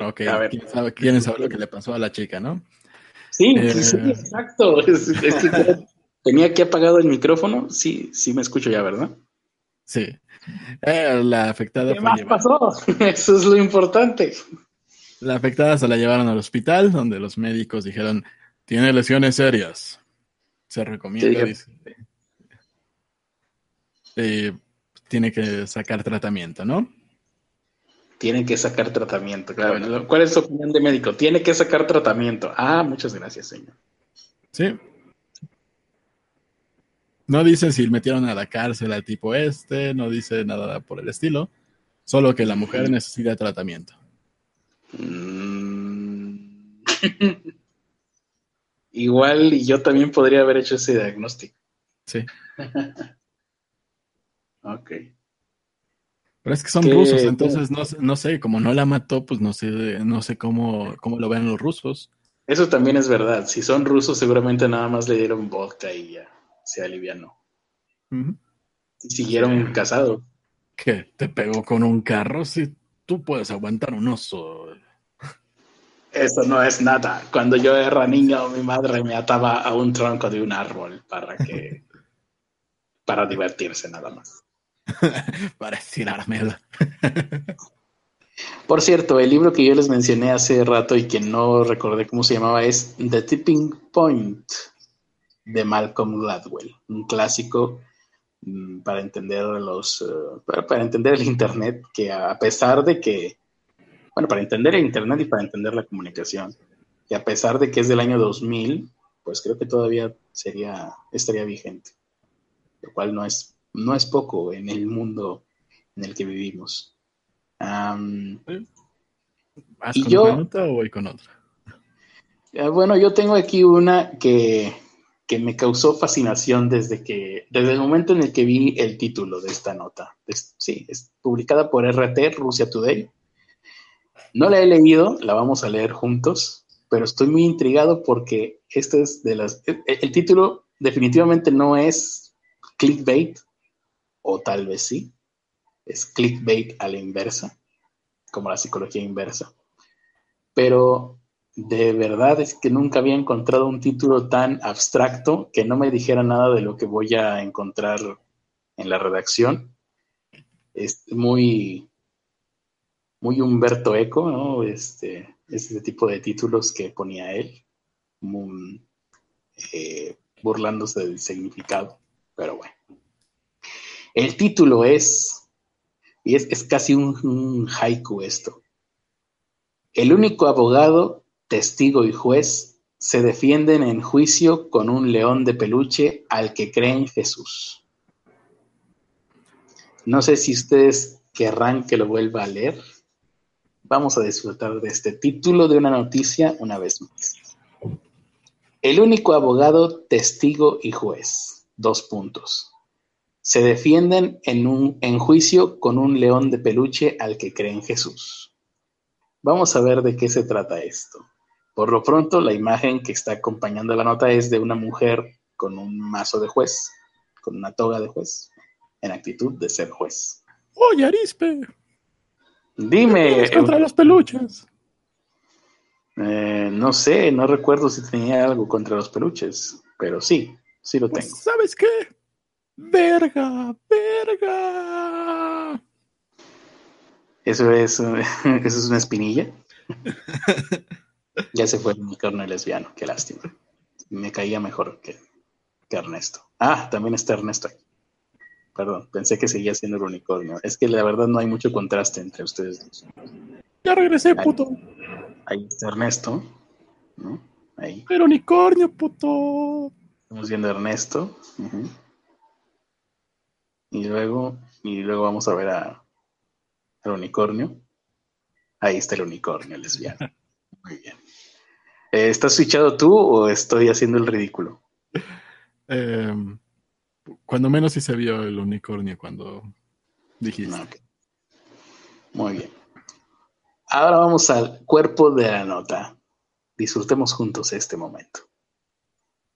Ok, a ver. ¿quién sabe, lo que le pasó a la chica, no? Sí, sí, eh, exacto. tenía que apagado el micrófono. Sí, sí me escucho ya, ¿verdad? Sí. Eh, la afectada. ¿Qué más pasó? *laughs* Eso es lo importante. La afectada se la llevaron al hospital, donde los médicos dijeron, tiene lesiones serias. Se recomienda. Eh, tiene que sacar tratamiento, ¿no? Tiene que sacar tratamiento, claro. ¿Cuál es su opinión de médico? Tiene que sacar tratamiento. Ah, muchas gracias, señor. Sí. No dice si metieron a la cárcel al tipo este, no dice nada por el estilo, solo que la mujer necesita tratamiento. Mm. *laughs* Igual y yo también podría haber hecho ese diagnóstico. Sí. *laughs* ok. Pero es que son rusos, entonces no, sé, como no la mató, pues no sé, no sé cómo, cómo lo ven los rusos. Eso también es verdad. Si son rusos, seguramente nada más le dieron vodka y ya se alivianó. Y siguieron casados. ¿Qué? ¿Te pegó con un carro? Si tú puedes aguantar un oso. Eso no es nada. Cuando yo era niño, mi madre me ataba a un tronco de un árbol para que. para divertirse nada más. *laughs* para estirármela. Por cierto, el libro que yo les mencioné hace rato y que no recordé cómo se llamaba es The Tipping Point de Malcolm Gladwell, un clásico mm, para entender los eh, para entender el internet que a pesar de que bueno, para entender el Internet y para entender la comunicación. Y a pesar de que es del año 2000, pues creo que todavía sería, estaría vigente, lo cual no es, no es poco en el mundo en el que vivimos. ¿Vas con yo, nota o voy con otra? Ah, bueno, yo tengo aquí una que, que, me causó fascinación desde que, desde el momento en el que vi el título de esta nota. sí, es publicada por RT, Rusia Today. No la he leído, la vamos a leer juntos, pero estoy muy intrigado porque este es de las... El, el título definitivamente no es clickbait, o tal vez sí, es clickbait a la inversa, como la psicología inversa. Pero de verdad es que nunca había encontrado un título tan abstracto que no me dijera nada de lo que voy a encontrar en la redacción. Es muy, muy Humberto Eco, ¿no? Este, este tipo de títulos que ponía él, eh, burlándose del significado, pero bueno. El título es, y es, casi un, un haiku esto. El único abogado testigo y juez se defienden en juicio con un león de peluche al que creen Jesús. No sé si ustedes querrán que lo vuelva a leer. Vamos a disfrutar de este título de una noticia una vez más. El único abogado, testigo y juez. Dos puntos. Se defienden en, un, en juicio con un león de peluche al que creen Jesús. Vamos a ver de qué se trata esto. Por lo pronto, la imagen que está acompañando la nota es de una mujer con un mazo de juez, con una toga de juez, en actitud de ser juez. Oye, Arispe. Dime. contra los peluches? Eh, no sé, no recuerdo si tenía algo contra los peluches, pero sí, sí lo pues, tengo. ¿Sabes qué? Verga, verga. Eso es, *laughs* eso es una espinilla. *laughs* Ya se fue el unicornio lesbiano, qué lástima. Me caía mejor que, Ernesto. Ah, también está Ernesto aquí. Perdón, pensé que seguía siendo el unicornio. Es que la verdad no hay mucho contraste entre ustedes dos. Ya regresé, puto. Ahí está Ernesto. ¿no? Ahí. El unicornio, puto. Estamos viendo a Ernesto. Y luego, y luego vamos a ver a, al unicornio. Ahí está el unicornio lesbiano. *laughs* Muy bien. Eh, ¿Estás switchado tú o estoy haciendo el ridículo? Em, cuando menos sí se vio el unicornio cuando dijiste. Muy bien. Ahora vamos al cuerpo de la nota. Disfrutemos juntos este momento.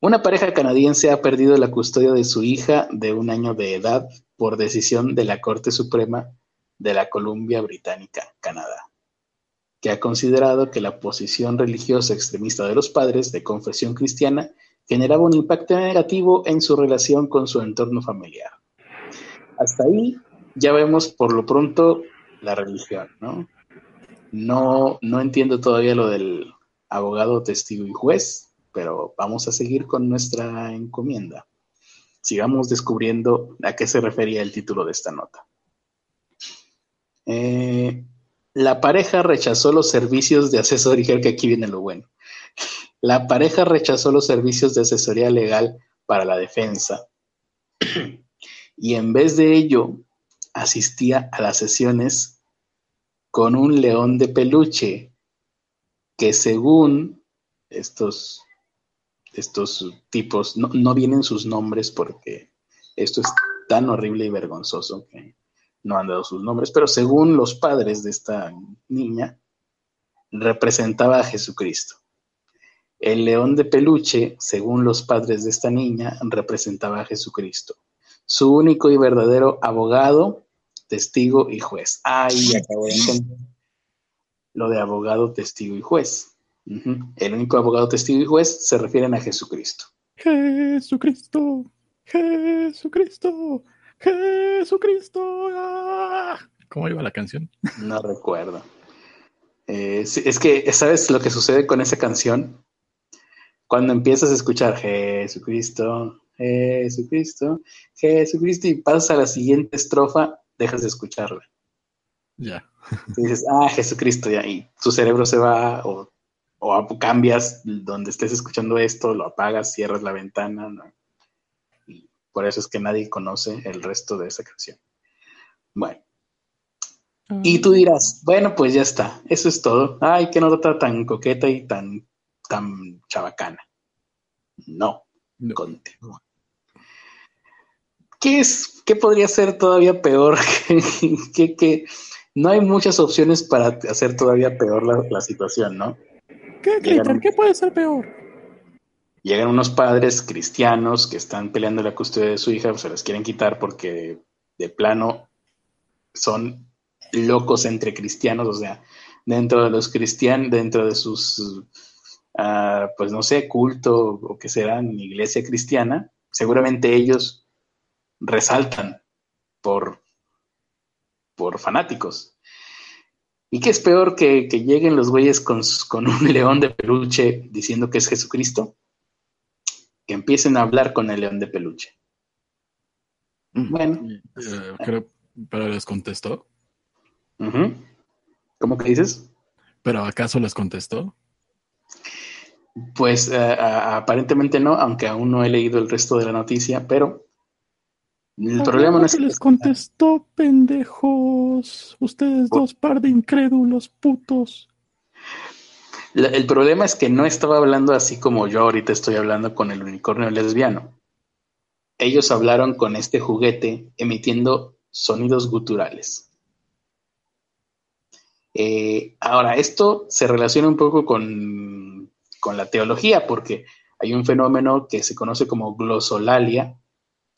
Una pareja canadiense ha perdido la custodia de su hija de un año de edad por decisión de la Corte Suprema de la Columbia Británica, Canadá que ha considerado que la posición religiosa extremista de los padres de confesión cristiana generaba un impacto negativo en su relación con su entorno familiar. Hasta ahí ya vemos por lo pronto la religión, ¿no? No, no entiendo todavía lo del abogado, testigo y juez, pero vamos a seguir con nuestra encomienda. Sigamos descubriendo a qué se refería el título de esta nota. Eh, la pareja rechazó los servicios de asesoría, que aquí viene lo bueno. La pareja rechazó los servicios de asesoría legal para la defensa y en vez de ello asistía a las sesiones con un león de peluche que según estos, estos tipos, no, no vienen sus nombres porque esto es tan horrible y vergonzoso que no han dado sus nombres, pero según los padres de esta niña, representaba a Jesucristo. El león de peluche, según los padres de esta niña, representaba a Jesucristo. Su único y verdadero abogado, testigo y juez. Ahí acabo de entender lo de abogado, testigo y juez. El único abogado, testigo y juez se refieren a Jesucristo. Jesucristo, Jesucristo, Jesucristo. ¡ah! ¿Cómo iba la canción? No recuerdo. Eh, es que, ¿sabes lo que sucede con esa canción? Cuando empiezas a escuchar Jesucristo, Jesucristo, Jesucristo y pasas a la siguiente estrofa, dejas de escucharla. Ya. dices, ah, Jesucristo, ya, y tu cerebro se va o, o cambias donde estés escuchando esto, lo apagas, cierras la ventana, ¿no? Por eso es que nadie conoce el resto de esa canción. Bueno. Y tú dirás, bueno, pues ya está, eso es todo. Ay, qué nota tan coqueta y tan, tan chabacana. No, no. continúa. ¿Qué es, qué podría ser todavía peor? *laughs* que, que, no hay muchas opciones para hacer todavía peor la, la situación, ¿no? ¿Qué, ¿Qué puede ser peor? Llegan unos padres cristianos que están peleando la custodia de su hija, se las quieren quitar porque de plano son locos entre cristianos, o sea, dentro de los cristianos, dentro de sus, uh, pues no sé, culto o que serán iglesia cristiana, seguramente ellos resaltan por, por fanáticos. ¿Y qué es peor que, que lleguen los güeyes con, con, un *laughs* león de peluche diciendo que es Jesucristo? Que empiecen a hablar con el león de peluche. Mm. Bueno. Eh, pero les contestó. ¿Cómo que dices? ¿Pero acaso les contestó? Pues eh, aparentemente no, aunque aún no he leído el resto de la noticia, pero el problema no es que les contestó, pendejos. Ustedes dos par de incrédulos putos. el problema es que no estaba hablando así como yo ahorita estoy hablando con el unicornio lesbiano. Ellos hablaron con este juguete emitiendo sonidos guturales. Eh, ahora, esto se relaciona un poco con, con la teología, porque hay un fenómeno que se conoce como glosolalia,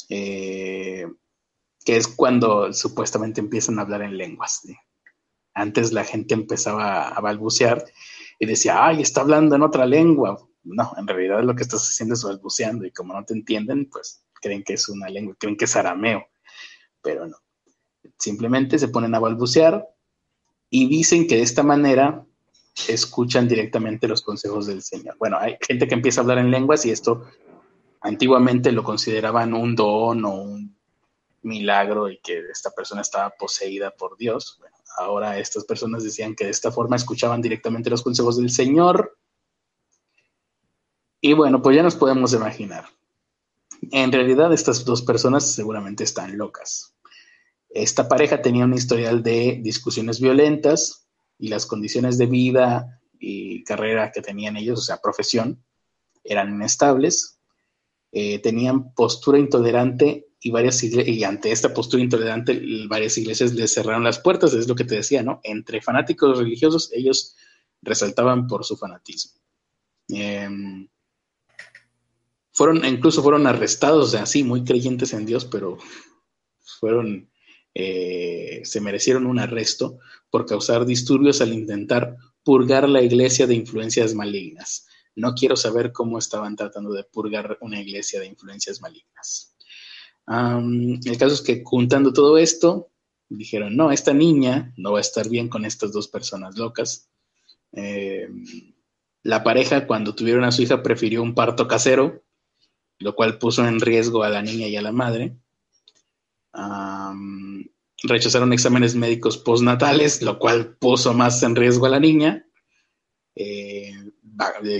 eh, que es cuando supuestamente empiezan a hablar en lenguas. Antes la gente empezaba a balbucear y decía, ay, está hablando en otra lengua. No, en realidad lo que estás haciendo es balbuceando y como no te entienden, pues creen que es una lengua, creen que es arameo, pero no. Simplemente se ponen a balbucear y dicen que de esta manera escuchan directamente los consejos del Señor. Bueno, hay gente que empieza a hablar en lenguas y esto antiguamente lo consideraban un don o un milagro y que esta persona estaba poseída por Dios. Ahora estas personas decían que de esta forma escuchaban directamente los consejos del Señor. Y bueno, pues ya nos podemos imaginar. En realidad estas dos personas seguramente están locas. Esta pareja tenía un historial de discusiones violentas y las condiciones de vida y carrera que tenían ellos, o sea, profesión, eran inestables. Eh, tenían postura intolerante y varias y ante esta postura intolerante varias iglesias les cerraron las puertas, es lo que te decía, ¿no? Entre fanáticos religiosos ellos resaltaban por su fanatismo. Em, fueron, incluso fueron arrestados, así, muy creyentes en Dios, pero fueron, eh, se merecieron un arresto por causar disturbios al intentar purgar la iglesia de influencias malignas. No quiero saber cómo estaban tratando de purgar una iglesia de influencias malignas. El caso es que juntando todo esto, dijeron, no, esta niña no va a estar bien con estas dos personas locas. Em, la pareja, cuando tuvieron a su hija, prefirió un parto casero, lo cual puso en riesgo a la niña y a la madre. rechazaron exámenes médicos postnatales, lo cual puso más en riesgo a la niña. Eh,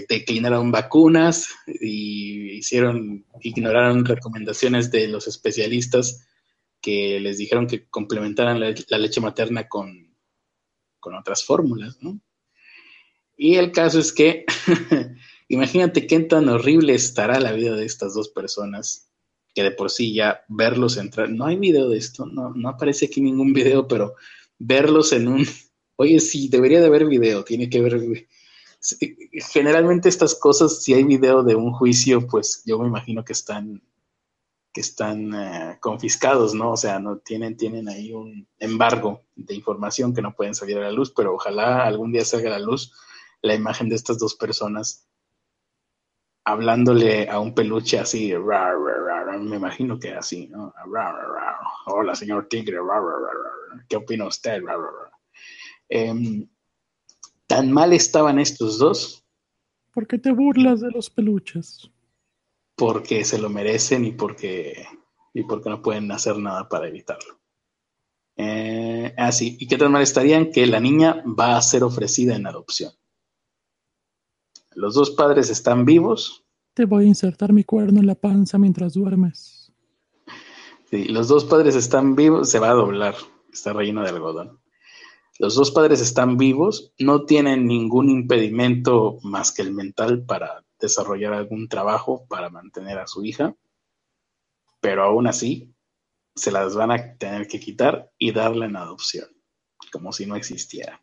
declinaron vacunas y hicieron, ignoraron recomendaciones de los especialistas que les dijeron que complementaran la, leche materna con, con otras fórmulas, Y el caso es que *laughs* Imagínate qué tan horrible estará la vida de estas dos personas, que de por sí ya verlos entrar, no hay video de esto, no, no aparece aquí ningún video, pero verlos en un, *laughs* oye, sí, debería de haber video, tiene que ver, generalmente estas cosas, si hay video de un juicio, pues yo me imagino que están que están eh, confiscados, ¿no? O sea, no tienen, tienen ahí un embargo de información que no pueden salir a la luz, pero ojalá algún día salga a la luz la imagen de estas dos personas hablándole a un peluche así, me imagino que así, ¿no? Hola, señor Tigre, ¿qué opina usted? Em, ¿Tan mal estaban estos dos? ¿Por qué te burlas de los peluches? Porque se lo merecen y porque, y porque no pueden hacer nada para evitarlo. Eh, así, ¿y qué tan mal estarían? Que la niña va a ser ofrecida en adopción. Los dos padres están vivos. Te voy a insertar mi cuerno en la panza mientras duermes. Sí, los dos padres están vivos. Se va a doblar. Está relleno de algodón. Los dos padres están vivos, no tienen ningún impedimento más que el mental para desarrollar algún trabajo para mantener a su hija, pero aún así se las van a tener que quitar y darle en adopción, como si no existiera.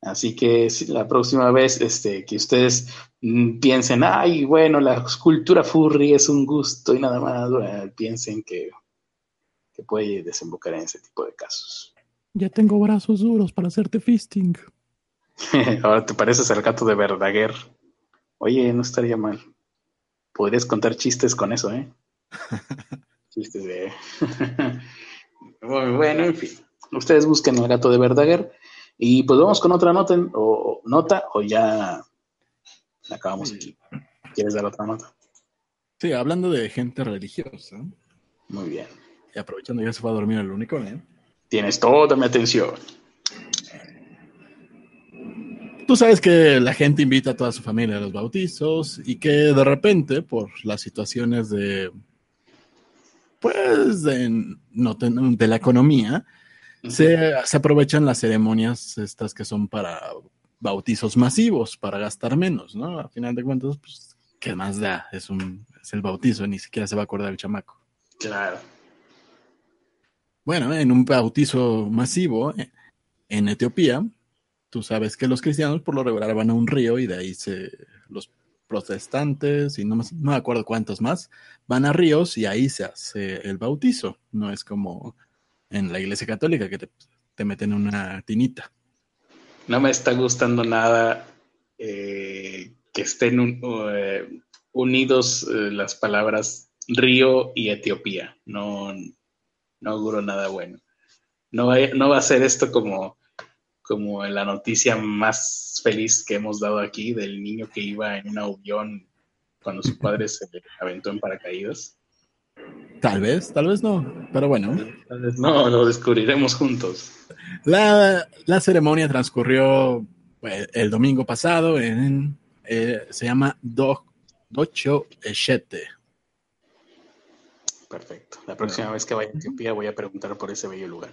Así que la próxima vez este, que ustedes mm, piensen, ay, bueno, la escultura furry es un gusto y nada más, piensen que, que puede desembocar en ese tipo de casos. Ya tengo brazos duros para hacerte fisting. *laughs* Ahora te pareces al gato de Verdaguer. Oye, no estaría mal. Podrías contar chistes con eso, ¿eh? *laughs* chistes de... *laughs* bueno, en fin. Ustedes busquen el gato de Verdaguer y pues vamos con otra nota, o, nota, o ya acabamos aquí. ¿Quieres dar otra nota? Sí, hablando de gente religiosa. Muy bien. Y aprovechando ya se fue a dormir el único, ¿eh? Tienes toda mi atención. Tú sabes que la gente invita a toda su familia a los bautizos y que de repente, por las situaciones de, pues, de, no, de la economía, se, aprovechan las ceremonias estas que son para bautizos masivos, para gastar menos, ¿no? A final de cuentas, pues, ¿qué más da? Es, un, es el bautizo, ni siquiera se va a acordar el chamaco. Claro. Bueno, en un bautizo masivo eh, en Etiopía, tú sabes que los cristianos por lo regular van a un río y de ahí se los protestantes y no, no me acuerdo cuántos más van a ríos y ahí se hace el bautizo. No es como en la iglesia católica que te, meten una tinita. No me está gustando nada eh, que estén eh, unidos las palabras río y Etiopía. No, no auguro nada bueno. No va, no va a ser esto como, como la noticia más feliz que hemos dado aquí del niño que iba en un avión cuando su padre se aventó en paracaídas. Tal vez, tal vez no, pero bueno. Tal vez no, lo descubriremos juntos. La, ceremonia transcurrió pues, el domingo pasado en, eh, se llama Do, Docho Eshete. Perfecto. La próxima vez que vaya a Etiopía voy a preguntar por ese bello lugar.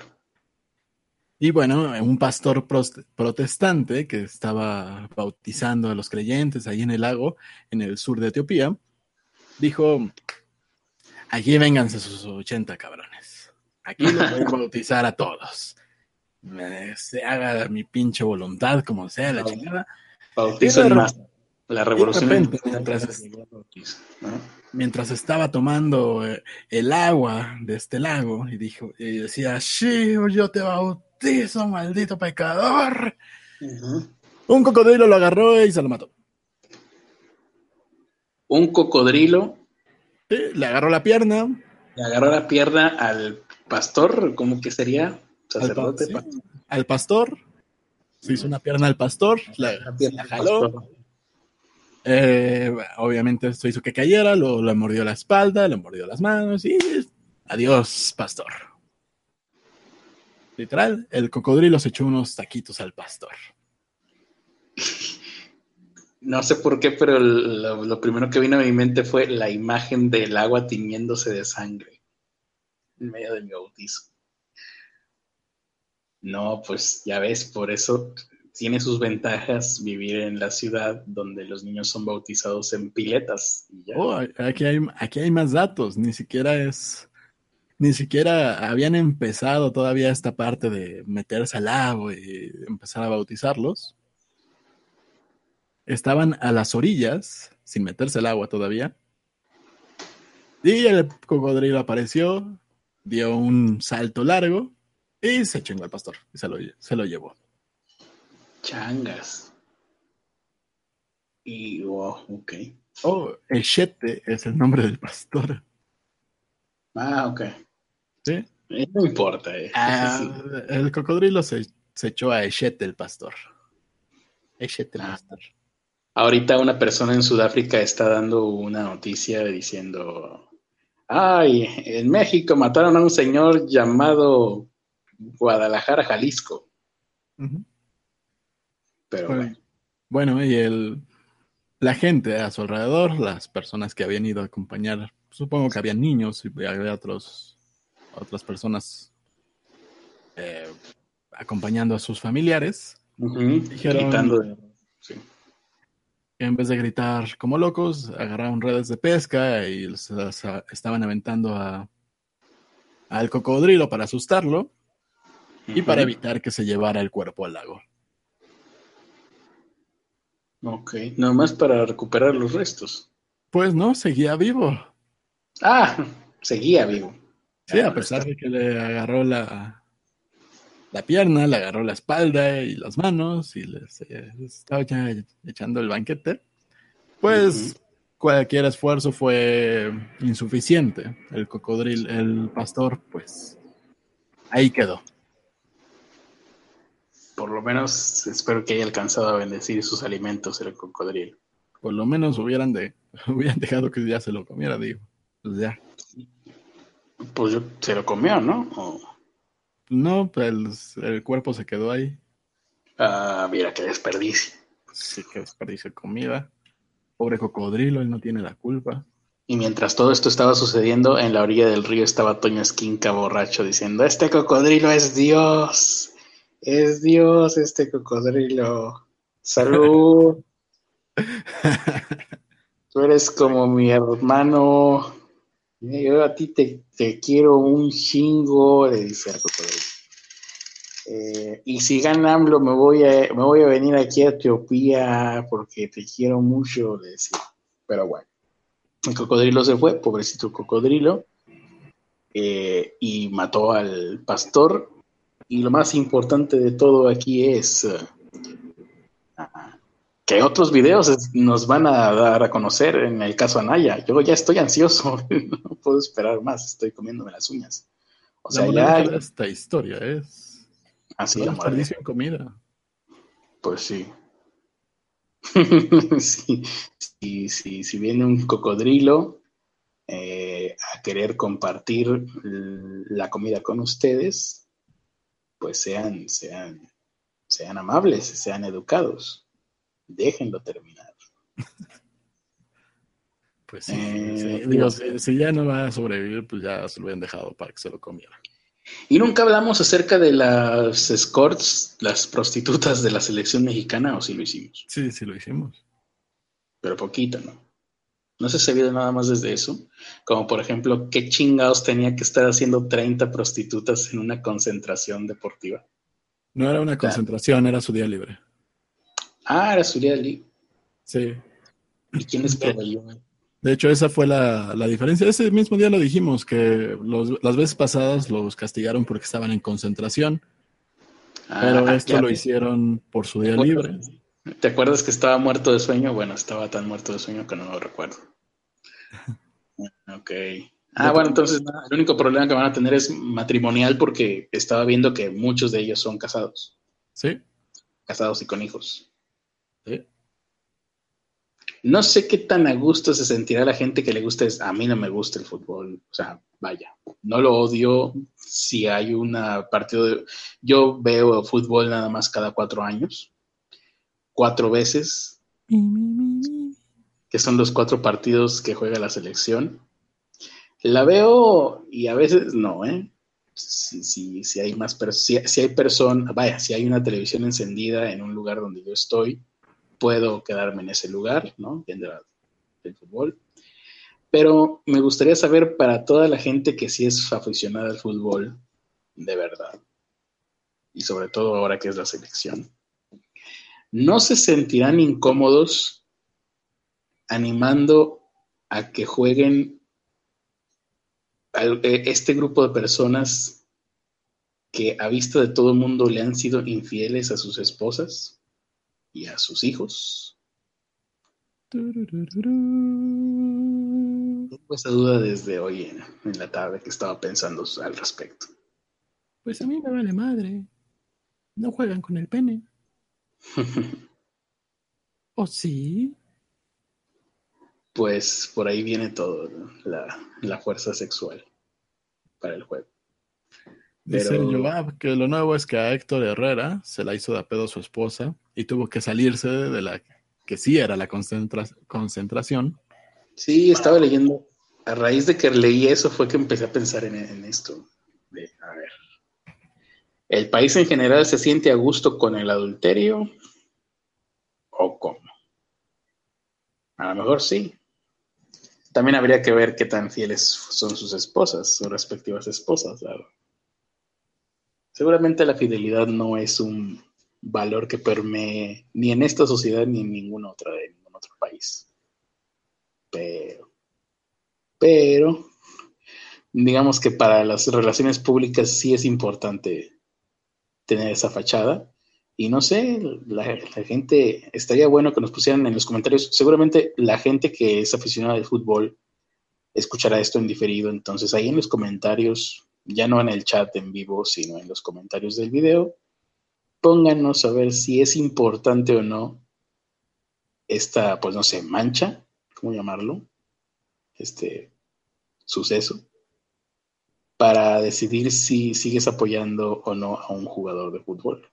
Y bueno, un pastor protestante que estaba bautizando a los creyentes ahí en el lago, en el sur de Etiopía, dijo, Aquí vénganse sus 80 cabrones. Aquí los voy a *laughs* bautizar a todos. se haga mi pinche voluntad, como sea, la chingada. Bautizo más. La revolución. mientras, estaba tomando eh, el agua de este lago y dijo, y decía, sí, yo te bautizo, maldito pecador. Un cocodrilo lo agarró y se lo mató. Un cocodrilo le agarró la pierna. Le agarró la pierna al pastor, ¿cómo que sería? Sacerdote. Al, pastor. Se hizo una pierna al pastor, la, jaló. Eh, obviamente esto hizo que cayera, lo, mordió la espalda, le mordió las manos y adiós, pastor. Literal, el cocodrilo se echó unos taquitos al pastor. No sé por qué, pero lo, primero que vino a mi mente fue la imagen del agua tiñéndose de sangre en medio de mi bautizo. No, pues ya ves, por eso tiene sus ventajas vivir en la ciudad donde los niños son bautizados en piletas. Oh, aquí hay, aquí hay más datos, ni siquiera es, ni siquiera habían empezado todavía esta parte de meterse al lago y empezar a bautizarlos estaban a las orillas, sin meterse el agua todavía. Y el cocodrilo apareció, dio un salto largo y se chingó al pastor y se lo, se lo llevó. Changas. Y, wow, ok. Oh, Echete es el nombre del pastor. Ah, ok. ¿Sí? Eh, no importa. Eh. Ah, *laughs* el cocodrilo se, echó a Echete el pastor. Echete el ah. pastor. Ahorita una persona en Sudáfrica está dando una noticia diciendo, ay, en México mataron a un señor llamado Guadalajara, Jalisco. Pero bueno. bueno. y el, la gente a su alrededor, las personas que habían ido a acompañar, supongo que había niños y había otros, otras personas eh, acompañando a sus familiares, dijeron, en vez de gritar como locos, agarraron redes de pesca y estaban aventando a, al cocodrilo para asustarlo y para evitar que se llevara el cuerpo al lago. Ok, nomás para recuperar los restos. Pues no, seguía vivo. Ah, seguía vivo. Sí, a pesar de que le agarró la, la pierna, le agarró la espalda y las manos y les, eh, estaba ya echando el banquete, pues cualquier esfuerzo fue insuficiente. El cocodrilo, el pastor, pues ahí quedó. Por lo menos espero que haya alcanzado a bendecir sus alimentos el cocodrilo. Por lo menos hubieran, de, *laughs* hubieran dejado que ya se lo comiera, digo. Pues ya. Pues yo, se lo comió, ¿no? No, pues el, cuerpo se quedó ahí. Ah, mira qué desperdicio. Sí, qué desperdicio de comida. Pobre cocodrilo, él no tiene la culpa. Y mientras todo esto estaba sucediendo, en la orilla del río estaba Toño Esquinca borracho diciendo, este cocodrilo es Dios, es Dios este cocodrilo. Salud. Tú eres como mi hermano. Yo a ti te, te quiero un chingo, le dice al cocodrilo. Eh, y si gana AMLO, me voy, a, me voy a venir aquí a Etiopía porque te quiero mucho, le decía. Pero bueno, el cocodrilo se fue, pobrecito cocodrilo, eh, y mató al pastor. Y lo más importante de todo aquí es uh, que otros videos nos van a dar a conocer en el caso Anaya. Yo ya estoy ansioso, *laughs* no puedo esperar más, estoy comiéndome las uñas. O sea, ya... esta historia es Así la desperdicio en comida. Pues sí. *laughs* sí, sí, sí. Si viene un cocodrilo eh, a querer compartir la comida con ustedes, pues sean, sean, sean amables, sean educados. Déjenlo terminar. *laughs* Pues sí, eh, digo, si, si, ya no va a sobrevivir, pues ya se lo habían dejado para que se lo comiera. Y nunca hablamos acerca de las escorts, las prostitutas de la selección mexicana, o sí lo hicimos. Sí, sí lo hicimos. Pero poquito, ¿no? No se sabía nada más desde eso. Como por ejemplo, ¿qué chingados tenía que estar haciendo 30 prostitutas en una concentración deportiva? No era una concentración, era su día libre. Ah, era su día libre. Sí. ¿Y quién les proveyó? De hecho, esa fue la, diferencia. Ese mismo día lo dijimos, que las veces pasadas los castigaron porque estaban en concentración, pero ah, esto lo hicieron por su día libre. ¿Te acuerdas que estaba muerto de sueño? Bueno, estaba tan muerto de sueño que no lo recuerdo. ok. Ah, bueno, entonces el único problema que van a tener es matrimonial porque estaba viendo que muchos de ellos son casados. Sí. Casados y con hijos. Sí. No sé qué tan a gusto se sentirá la gente que le gusta. A mí no me gusta el fútbol. O sea, vaya, no lo odio si hay una partido de... Yo veo fútbol nada más cada cuatro años. Cuatro veces. Que son los cuatro partidos que juega la selección. La veo y a veces no, ¿eh? Si, si, hay más si, si hay personas, vaya, si hay una televisión encendida en un lugar donde yo estoy, puedo quedarme en ese lugar, ¿no? Viendo el fútbol. Pero me gustaría saber para toda la gente que sí es aficionada al fútbol, de verdad, y sobre todo ahora que es la selección, ¿no se sentirán incómodos animando a que jueguen eh, este grupo de personas que a vista de todo el mundo le han sido infieles a sus esposas? y a sus hijos. Tengo esa duda desde hoy en, la tarde que estaba pensando al respecto. Pues a mí me vale madre. No juegan con el pene. *laughs* ¿O sí? Pues por ahí viene todo, la, la, fuerza sexual para el juego. Dice Pero... que lo nuevo es que a Héctor Herrera se la hizo de a pedo su esposa y tuvo que salirse de la que sí era la concentración. Sí, estaba leyendo. A raíz de que leí eso fue que empecé a pensar en, esto. a ver. ¿El país en general se siente a gusto con el adulterio? ¿O cómo? A lo mejor sí. También habría que ver qué tan fieles son sus esposas, sus respectivas esposas. Seguramente la fidelidad no es un valor que permee ni en esta sociedad ni en ninguna otra de ningún otro país. Pero, pero, digamos que para las relaciones públicas sí es importante tener esa fachada. Y no sé, la, gente, estaría bueno que nos pusieran en los comentarios, seguramente la gente que es aficionada al fútbol escuchará esto en diferido, entonces ahí en los comentarios, ya no en el chat en vivo, sino en los comentarios del video, pónganos a ver si es importante o no esta, pues no sé, mancha, ¿cómo llamarlo? Este suceso, para decidir si sigues apoyando o no a un jugador de fútbol.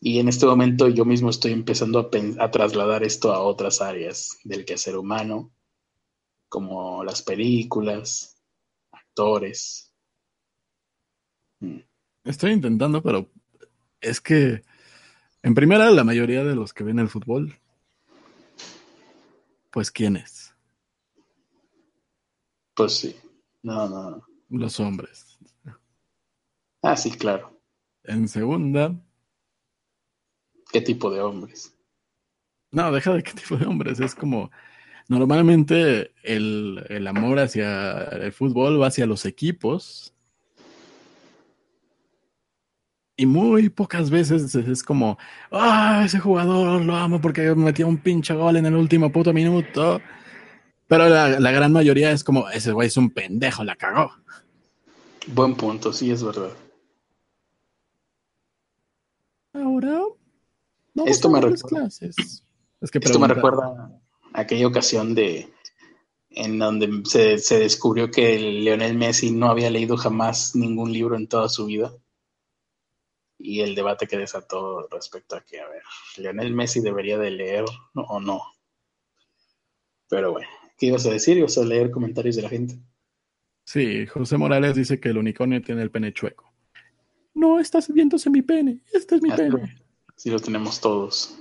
Y en este momento yo mismo estoy empezando a, trasladar esto a otras áreas del quehacer humano, como las películas, actores. Mm. Estoy intentando, pero es que, en primera, la mayoría de los que ven el fútbol, pues ¿quiénes? Pues sí, no, no. Los hombres. Ah, sí, claro. En segunda. ¿Qué tipo de hombres? No, deja de qué tipo de hombres. Es como, normalmente el, el amor hacia el fútbol va hacia los equipos y muy pocas veces es como, ah, ese jugador lo amo porque metió un pinche gol en el último puto minuto. Pero la, la gran mayoría es como, ese güey es un pendejo, la cagó. Buen punto, sí, es verdad. Ahora, esto me recuerda. Es que esto me recuerda a aquella ocasión de en donde se, se descubrió que Leonel Messi no había leído jamás ningún libro en toda su vida y el debate que desató respecto a que, a ver, Lionel Messi debería de leer o no. Pero bueno, ¿qué ibas a decir? ¿Ibas a leer comentarios de la gente? Sí, José Morales dice que el unicornio tiene el pene chueco. No, estás viéndose mi pene. Este es mi pene. Sí, lo tenemos todos.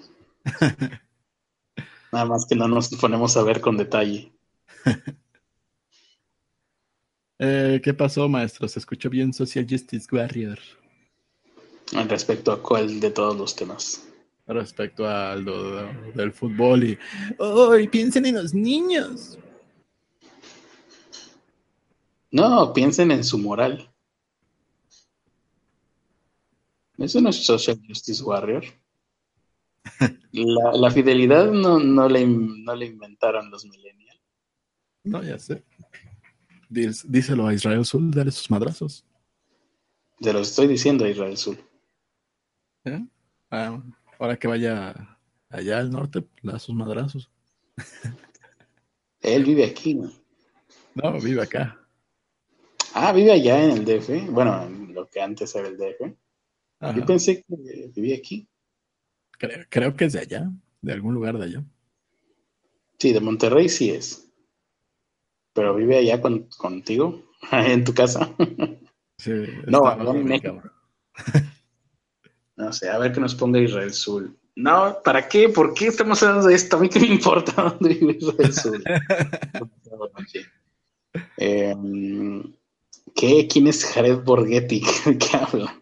*laughs* Nada más que no nos ponemos a ver con detalle. *laughs* eh, ¿Qué pasó, maestro? Se escuchó bien Social Justice Warrior. Respecto a cuál de todos los temas. Respecto al del fútbol y. ¡Ay, piensen en los niños! No, piensen en su moral. Eso no es Social Justice Warrior. *laughs* La, fidelidad no, no, le, no le inventaron los millennials. No, ya sé. Díselo a Israel Sul, dale sus madrazos. Te lo estoy diciendo a Israel Sul. ¿Eh? Ah, ahora que vaya allá al norte, da sus madrazos. Él vive aquí, ¿no? No, vive acá. Ah, vive allá en el DF. Bueno, lo que antes era el DF. Yo pensé que vivía aquí. Creo, que es de allá, de algún lugar de allá. Sí, de Monterrey sí es. Pero vive allá contigo, *laughs* en tu casa. Sí, no, en México. No sé, a ver que nos ponga Israel Sul. No, ¿para qué? ¿Por qué estamos hablando de esto? A mí qué me importa *laughs* dónde vive Israel Sul. *laughs* Em, ¿qué? ¿Quién es Jared Borghetti? *laughs* ¿Qué habla?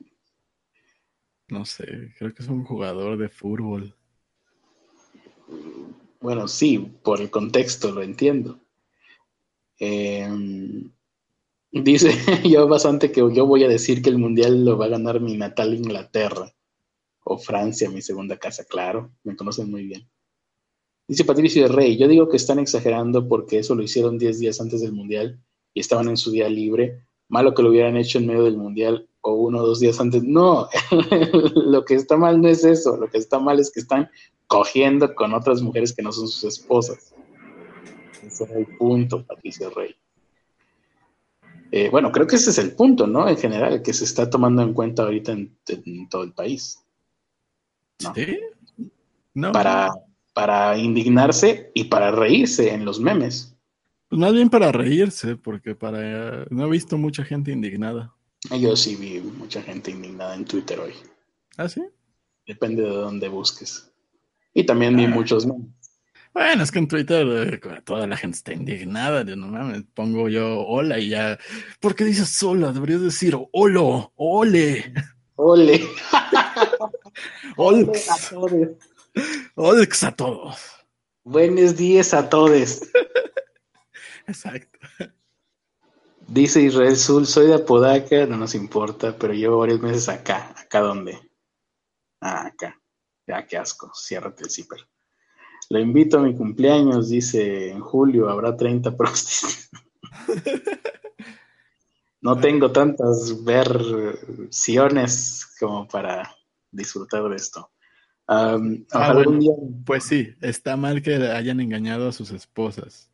No sé, creo que es un jugador de fútbol. Bueno, sí, por el contexto lo entiendo. Eh, dice yo bastante que yo voy a decir que el mundial lo va a ganar mi natal Inglaterra o Francia, mi segunda casa, claro, me conocen muy bien. Dice Patricio Rey, yo digo que están exagerando porque eso lo hicieron 10 días antes del Mundial y estaban en su día libre. Malo que lo hubieran hecho en medio del Mundial o uno o dos días antes. No, *laughs* lo que está mal no es eso, lo que está mal es que están cogiendo con otras mujeres que no son sus esposas. Ese es el punto, Patricio Rey. Eh, bueno, creo que ese es el punto, ¿no? En general, que se está tomando en cuenta ahorita en todo el país. ¿Sí? No. Para, para indignarse y para reírse en los memes. Pues más bien para reírse, porque para no he visto mucha gente indignada. Yo sí vi mucha gente indignada en Twitter hoy. ¿Ah, sí? Depende de dónde busques. Y también vi ah. muchos memes. Bueno, es que en Twitter eh, toda la gente está indignada. Yo no mames, pongo yo hola y ya. ¿Por qué dices hola? Deberías decir holo, ole. Ole. Olx. a todos. Olx a todos. Buenos días a todos. Exacto. Dice Israel Zul, soy de Apodaca, no nos importa, pero llevo varios meses acá. ¿Acá dónde? Ah, acá. Ya, qué asco. Ciérrate el zipper. Lo invito a mi cumpleaños, dice en julio, habrá 30 *laughs* prostis. *laughs* no tengo tantas versiones como para disfrutar de esto. Um, Ah, bueno. día Pues sí, está mal que hayan engañado a sus esposas.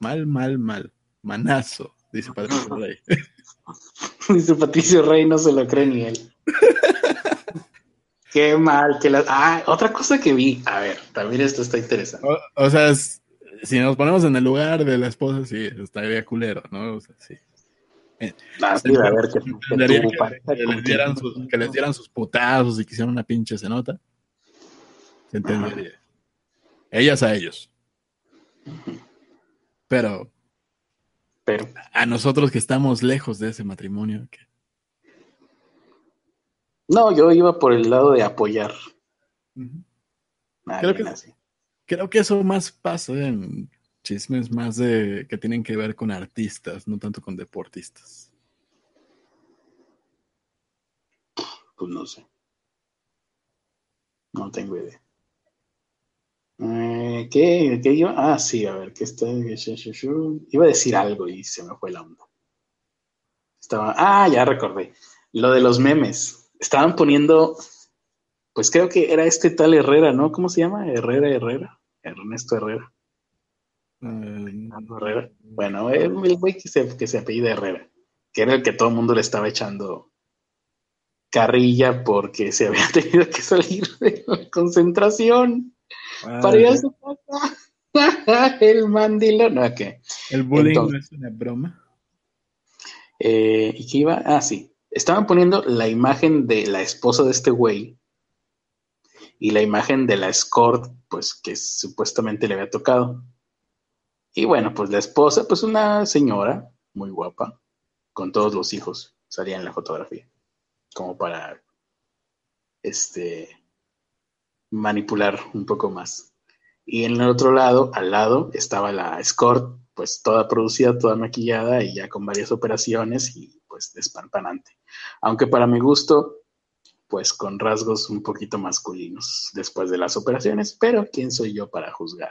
Mal, mal, mal. Manazo, dice Patricio *laughs* Rey. *laughs* Dice Patricio Rey, no se lo cree ni él. *laughs* Qué mal que la... Ah, otra cosa que vi. A ver, también esto está interesante. O, o sea, es- si nos ponemos en el lugar de la esposa, sí, estaría culero, ¿no? O sea, sí. Sí, a ver, que, les dieran sus, que les dieran sus putazos y que hicieran una pinche cenota. Se entendería. Ellas a ellos. Pero Pero, a nosotros que estamos lejos de ese matrimonio, que no, yo iba por el lado de apoyar. Creo que- creo que eso más pasa en chismes más de que tienen que ver con artistas, no tanto con deportistas. Pues no sé. No tengo idea. Eh, ¿qué, ¿Qué iba? Ah, sí, a ver, ¿qué está? Iba a decir algo y se me fue la onda. Estaba, ah, ya recordé. Lo de los memes. Estaban poniendo, pues creo que era este tal Herrera, ¿no? ¿Cómo se llama? Herrera Herrera. Ernesto Herrera. Eh, Herrera. Bueno, el el güey que se, que se apellida Herrera, que era el que todo el mundo le estaba echando carrilla porque se había *laughs* tenido que salir de la concentración ah, para ir a su casa. *laughs* el mandilo, no, el bullying Entonces- no es una broma. Eh, ¿Y qué iba? Ah, sí. Estaban poniendo la imagen de la esposa de este güey y la imagen de la escort, pues que supuestamente le había tocado. Y bueno, pues la esposa, pues una señora muy guapa, con todos los hijos, salía en la fotografía, como para, este, manipular un poco más. Y en el otro lado, al lado, estaba la escort, pues toda producida, toda maquillada y ya con varias operaciones y pues despampanante. Aunque para mi gusto, pues con rasgos un poquito masculinos después de las operaciones, pero ¿quién soy yo para juzgar?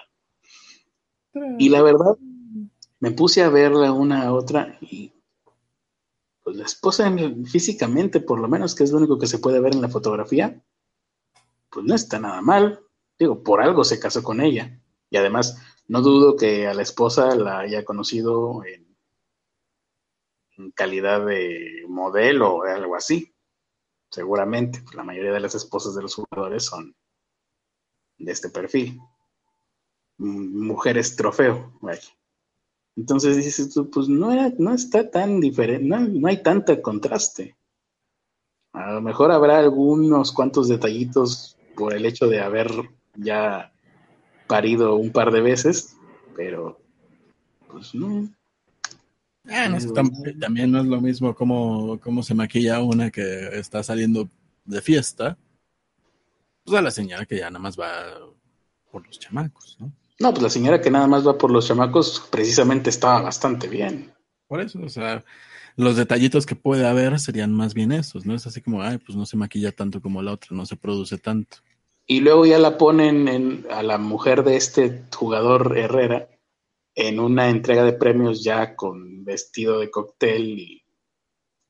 Y la verdad, me puse a verla una a otra y pues la esposa en- físicamente, por lo menos, que es lo único que se puede ver en la fotografía, pues no está nada mal. Digo, por algo se casó con ella. Y además, no dudo que a la esposa la haya conocido en, en calidad de modelo o algo así. Seguramente, la mayoría de las esposas de los jugadores son de este perfil. Mujeres trofeo, vaya. Entonces dices tú, pues no, era, no está tan diferente, no, no hay tanta contraste. A lo mejor habrá algunos cuantos detallitos por el hecho de haber ya parido un par de veces, pero pues no. Ah, también no es lo mismo cómo, cómo se maquilla una que está saliendo de fiesta, pues a la señora que ya nada más va por los chamacos, ¿no? No, pues la señora que nada más va por los chamacos precisamente estaba bastante bien. Por eso, o sea, los detallitos que puede haber serían más bien esos, ¿no? Es así como, ay, pues no se maquilla tanto como la otra, no se produce tanto. Y luego ya la ponen en- a la mujer de este jugador Herrera en una entrega de premios ya con vestido de cóctel y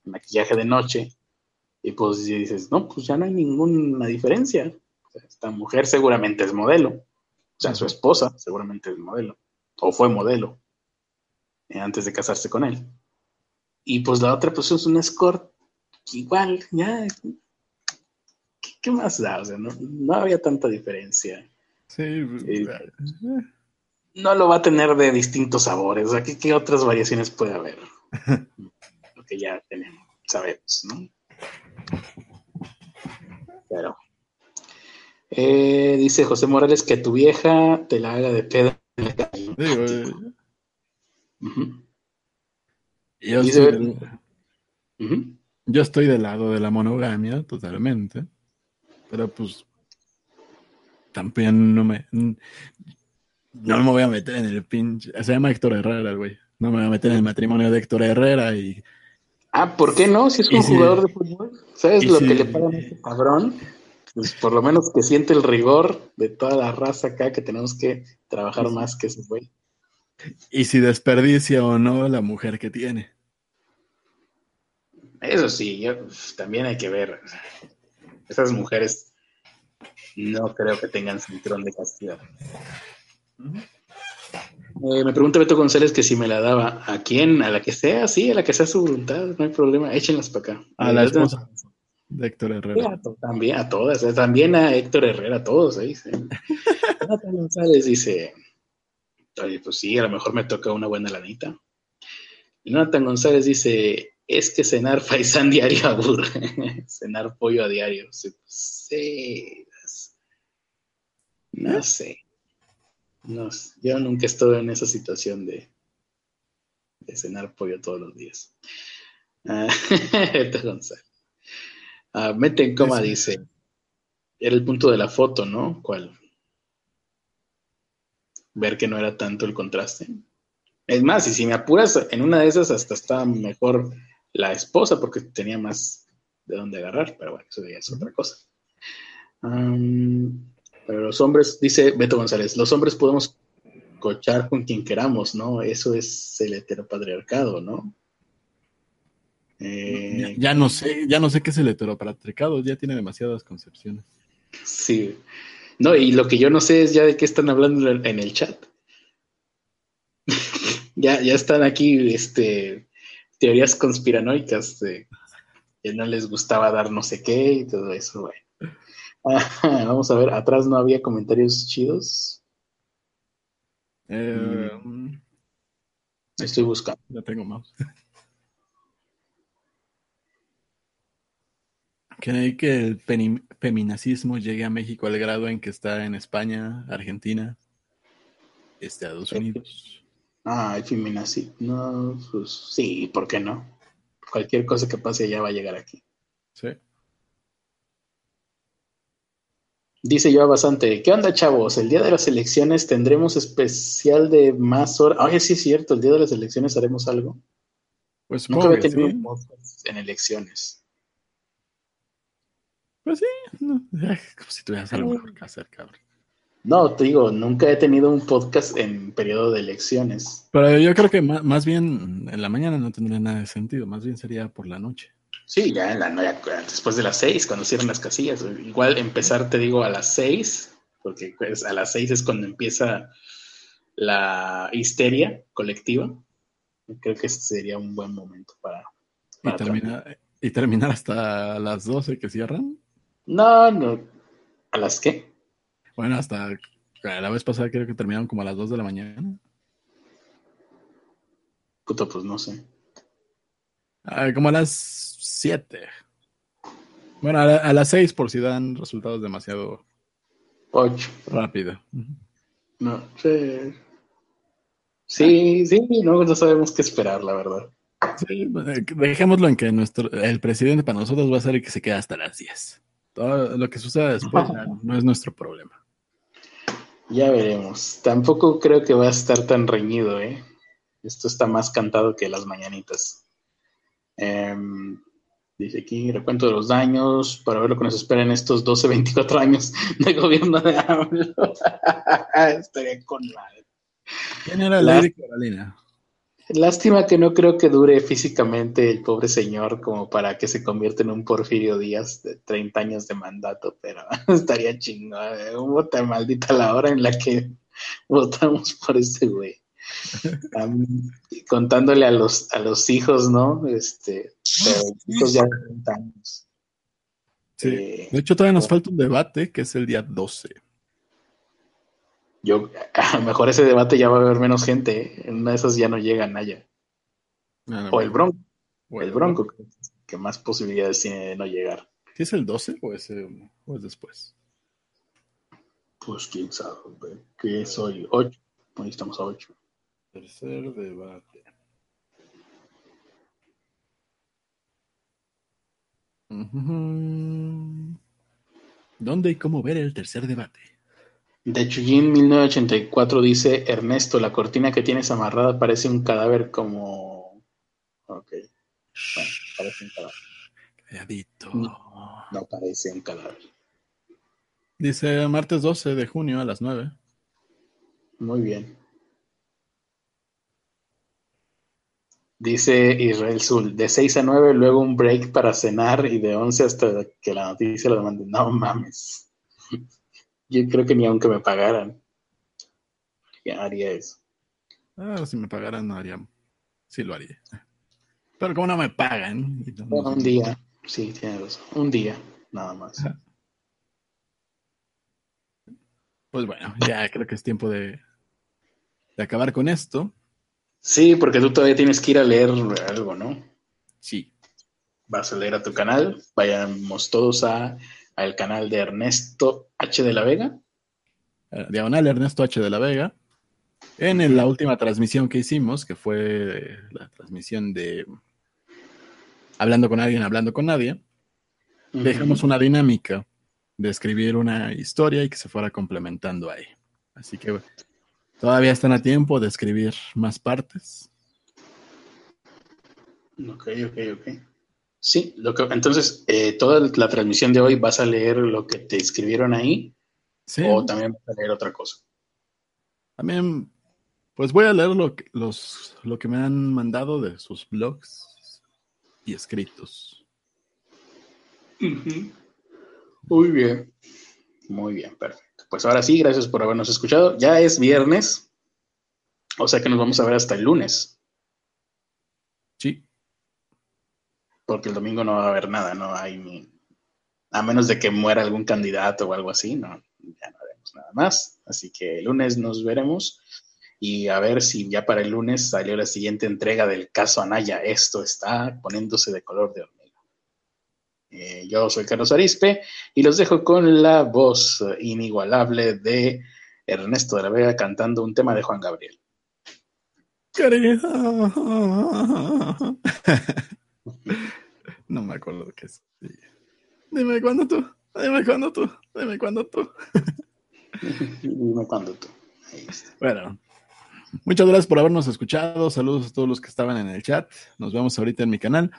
maquillaje de noche. Y pues dices, no, pues ya no hay ninguna diferencia. Esta mujer seguramente es modelo. O sea, su esposa seguramente es modelo. O fue modelo eh, antes de casarse con él. Y pues la otra pues es una escort. Igual, ya. ¿Qué, qué más da? O sea, no, no había tanta diferencia. Sí, Eh, no lo va a tener de distintos sabores. O sea, ¿qué, qué otras variaciones puede haber? *laughs* Lo que ya tenemos, sabemos, ¿no? Pero. Eh, dice José Morales que tu vieja te la haga de pedo en la calle. yo Dice- sí-. Yo estoy del lado de la monogamia, totalmente. Pero pues también no me. No me voy a meter en el pinche. Se llama Héctor Herrera, güey. No me voy a meter en el matrimonio de Héctor Herrera y. Ah, ¿por qué no? Si es un jugador de fútbol. ¿Sabes lo que le pagan a este cabrón? Pues por lo menos que siente el rigor de toda la raza acá que tenemos que trabajar más que ese güey. Y si desperdicia o no la mujer que tiene. Eso sí, también hay que ver. Esas mujeres no creo que tengan cinturón de castidad. Eh, me pregunta Beto González que si me la daba. ¿A quién? ¿A la que sea? Sí, a la que sea su voluntad, no hay problema. Échenlas para acá. A la esposa de Héctor Herrera. también, a todas. Eh, también a Héctor Herrera, a todos. Ahí, sí. *laughs* González dice: Pues sí, a lo mejor me toca una buena lanita. Jonathan González dice: Es que cenar faisán diario *laughs* aburre. cenar pollo a diario. Sí, no sé. No, yo nunca estado en esa situación de, de cenar pollo todos los días. Ah, *laughs* ah, mete en coma, dice. Era el punto de la foto, ¿no? ¿Cuál? Ver que no era tanto el contraste. Es más, y si me apuras, en una de esas hasta estaba mejor la esposa porque tenía más de dónde agarrar, pero bueno, eso ya es otra cosa. Pero los hombres, dice Beto González, los hombres podemos cochar con quien queramos, ¿no? Eso es el heteropatriarcado, ¿no? Eh, ya, no sé, ya no sé qué es el heteropatriarcado, ya tiene demasiadas concepciones. Sí. No, y lo que yo no sé es ya de qué están hablando en el chat. *laughs* ya, ya están aquí este, teorías conspiranoicas de que no les gustaba dar no sé qué y todo eso, bueno. *laughs* Vamos a ver, atrás no había comentarios chidos. Eh, mm. Estoy buscando. Ya tengo más. *laughs* ¿Cree que el feminacismo llegue a México al grado en que está en España, Argentina, Estados Unidos? Ah, el feminacismo. No, pues sí, ¿por qué no? Cualquier cosa que pase allá va a llegar aquí. Sí. Dice yo bastante, ¿qué onda chavos? El día de las elecciones tendremos especial de más horas. Oye, sí es cierto, el día de las elecciones haremos algo. Pues nunca había tenido en elecciones. Pues sí, no, *laughs* como si tuvieras algo mejor que hacer, cabrón. No, te digo, nunca he tenido un podcast en periodo de elecciones. Pero yo creo que más bien en la mañana no tendría nada de sentido, más bien sería por la noche. Sí, ya, en la, después de las seis, cuando cierran las casillas. Igual empezar, te digo, a las seis, porque pues, a las seis es cuando empieza la histeria colectiva. Creo que ese sería un buen momento para... ¿Y, terminar, hasta las doce que cierran? No, no. ¿A las qué? Bueno, hasta la vez pasada creo que terminaron como a las dos de la mañana. Puta, pues no sé. Ah, como a las 7. Bueno, a, las 6 por si dan resultados demasiado 8. rápido. No, sí. Sí, sí, no, no sabemos qué esperar, la verdad. Sí, eh, dejémoslo en que nuestro, el presidente para nosotros va a ser el que se queda hasta las 10. Todo lo que suceda después *laughs* no es nuestro problema. Ya veremos. Tampoco creo que va a estar tan reñido, ¿eh? Esto está más cantado que las mañanitas. Eh, Dice aquí, recuento de los daños para ver lo que nos espera en estos 12, 24 años de gobierno de AMLO. *laughs* Estaría con madre. ¿Quién era la Carolina? Lástima que no creo que dure físicamente el pobre señor como para que se convierta en un Porfirio Díaz de 30 años de mandato, pero *laughs* estaría chingón. Hubo tan maldita la hora en la que *laughs* votamos por ese güey contándole a los, a los hijos, ¿no? Este, hijos ya de 30 años. Sí. Eh, de hecho, todavía nos falta un debate que es el día 12. Yo, *laughs* a lo mejor ese debate ya va a haber menos gente. ¿eh? En una de esas ya no llega nadie. Ah, o el Bronco. O el Bronco, que, más posibilidades tiene de no llegar. ¿Sí es el 12 o es, o es después? Pues quién sabe, que soy 8. Hoy estamos a 8. Tercer debate. ¿Dónde y cómo ver el tercer debate? De Chuyín 1984 dice Ernesto, la cortina que tienes amarrada parece un cadáver como... Ok. Bueno, parece un cadáver. Calladito. No, no parece un cadáver. Dice martes 12 de junio a las 9. Muy bien. Dice Israel Zul, de 6 a 9, luego un break para cenar y de 11 hasta que la noticia lo mande. No mames. Yo creo que ni aunque me pagaran, ya haría eso. Ah, si me pagaran, no haría. Sí lo haría. Pero como no me pagan. Bueno, un día. Sí, tienes razón. Un día, nada más. Pues bueno, ya creo que es tiempo de, de acabar con esto. Sí, porque tú todavía tienes que ir a leer algo, ¿no? Sí. Vas a leer a tu canal. Vayamos todos a al canal de Ernesto H. de la Vega. Eh, diagonal Ernesto H. de la Vega. En la última transmisión que hicimos, que fue la transmisión de Hablando con alguien, hablando con nadie, dejamos una dinámica de escribir una historia y que se fuera complementando ahí. Así que todavía están a tiempo de escribir más partes. Ok, ok, ok. Sí, lo que, entonces, eh, toda la transmisión de hoy vas a leer lo que te escribieron ahí Sí. o también vas a leer otra cosa. También, pues voy a leer lo que, los, lo que me han mandado de sus blogs y escritos. Muy bien. Muy bien, perfecto. Pues ahora sí, gracias por habernos escuchado. Ya es viernes, o sea que nos vamos a ver hasta el lunes, Sí, porque el domingo no va a haber nada, no hay ni... A menos de que muera algún candidato o algo así, no, ya no haremos nada más. Así que el lunes nos veremos y a ver si ya para el lunes salió la siguiente entrega del caso Anaya. Esto está poniéndose de color de hormiga. Eh, yo soy Carlos Arispe y los dejo con la voz inigualable de Ernesto de la Vega cantando un tema de Juan Gabriel. *laughs* no me acuerdo qué es. Dime cuándo tú, dime cuándo tú, dime cuándo tú. *laughs* Dime cuándo tú. Ahí está. Bueno, muchas gracias por habernos escuchado. Saludos a todos los que estaban en el chat. Nos vemos ahorita en mi canal.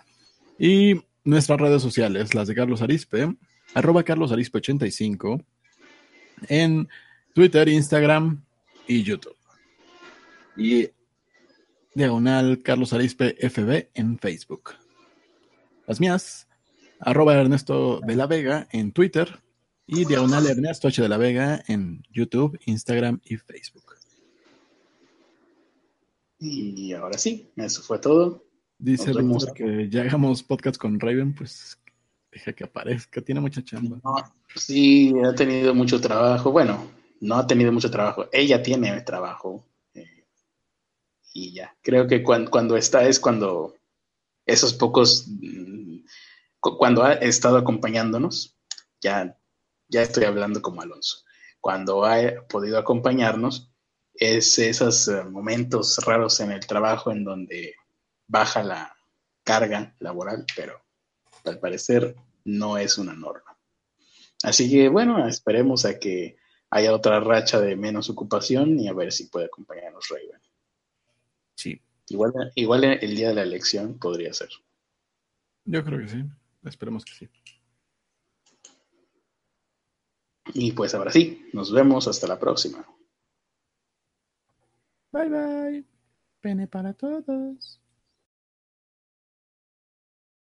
Y nuestras redes sociales, las de Carlos Arispe, arroba Carlos Arispe 85, en Twitter, Instagram y YouTube. Y diagonal Carlos Arispe FB en Facebook. Las mías, arroba Ernesto de la Vega en Twitter y diagonal Ernesto H de la Vega en YouTube, Instagram y Facebook. Y ahora sí, eso fue todo. Dice. Víctor que ya hagamos podcast con Raven, pues deja que aparezca, tiene mucha chamba. No, sí, ha tenido mucho trabajo. Bueno, no ha tenido mucho trabajo. Ella tiene trabajo. eh, y ya. Creo que cuan- cuando, está es cuando esos pocos, cuando ha estado acompañándonos, ya, ya estoy hablando como Alonso. Cuando ha podido acompañarnos, es esos eh, momentos raros en el trabajo en donde baja la carga laboral, pero al parecer no es una norma. Así que bueno, esperemos a que haya otra racha de menos ocupación y a ver si puede acompañarnos Raven. Sí, Igual, igual el día de la elección podría ser. yo creo que sí. Esperemos que sí. Y pues ahora sí, nos vemos hasta la próxima. Bye bye. Pene para todos.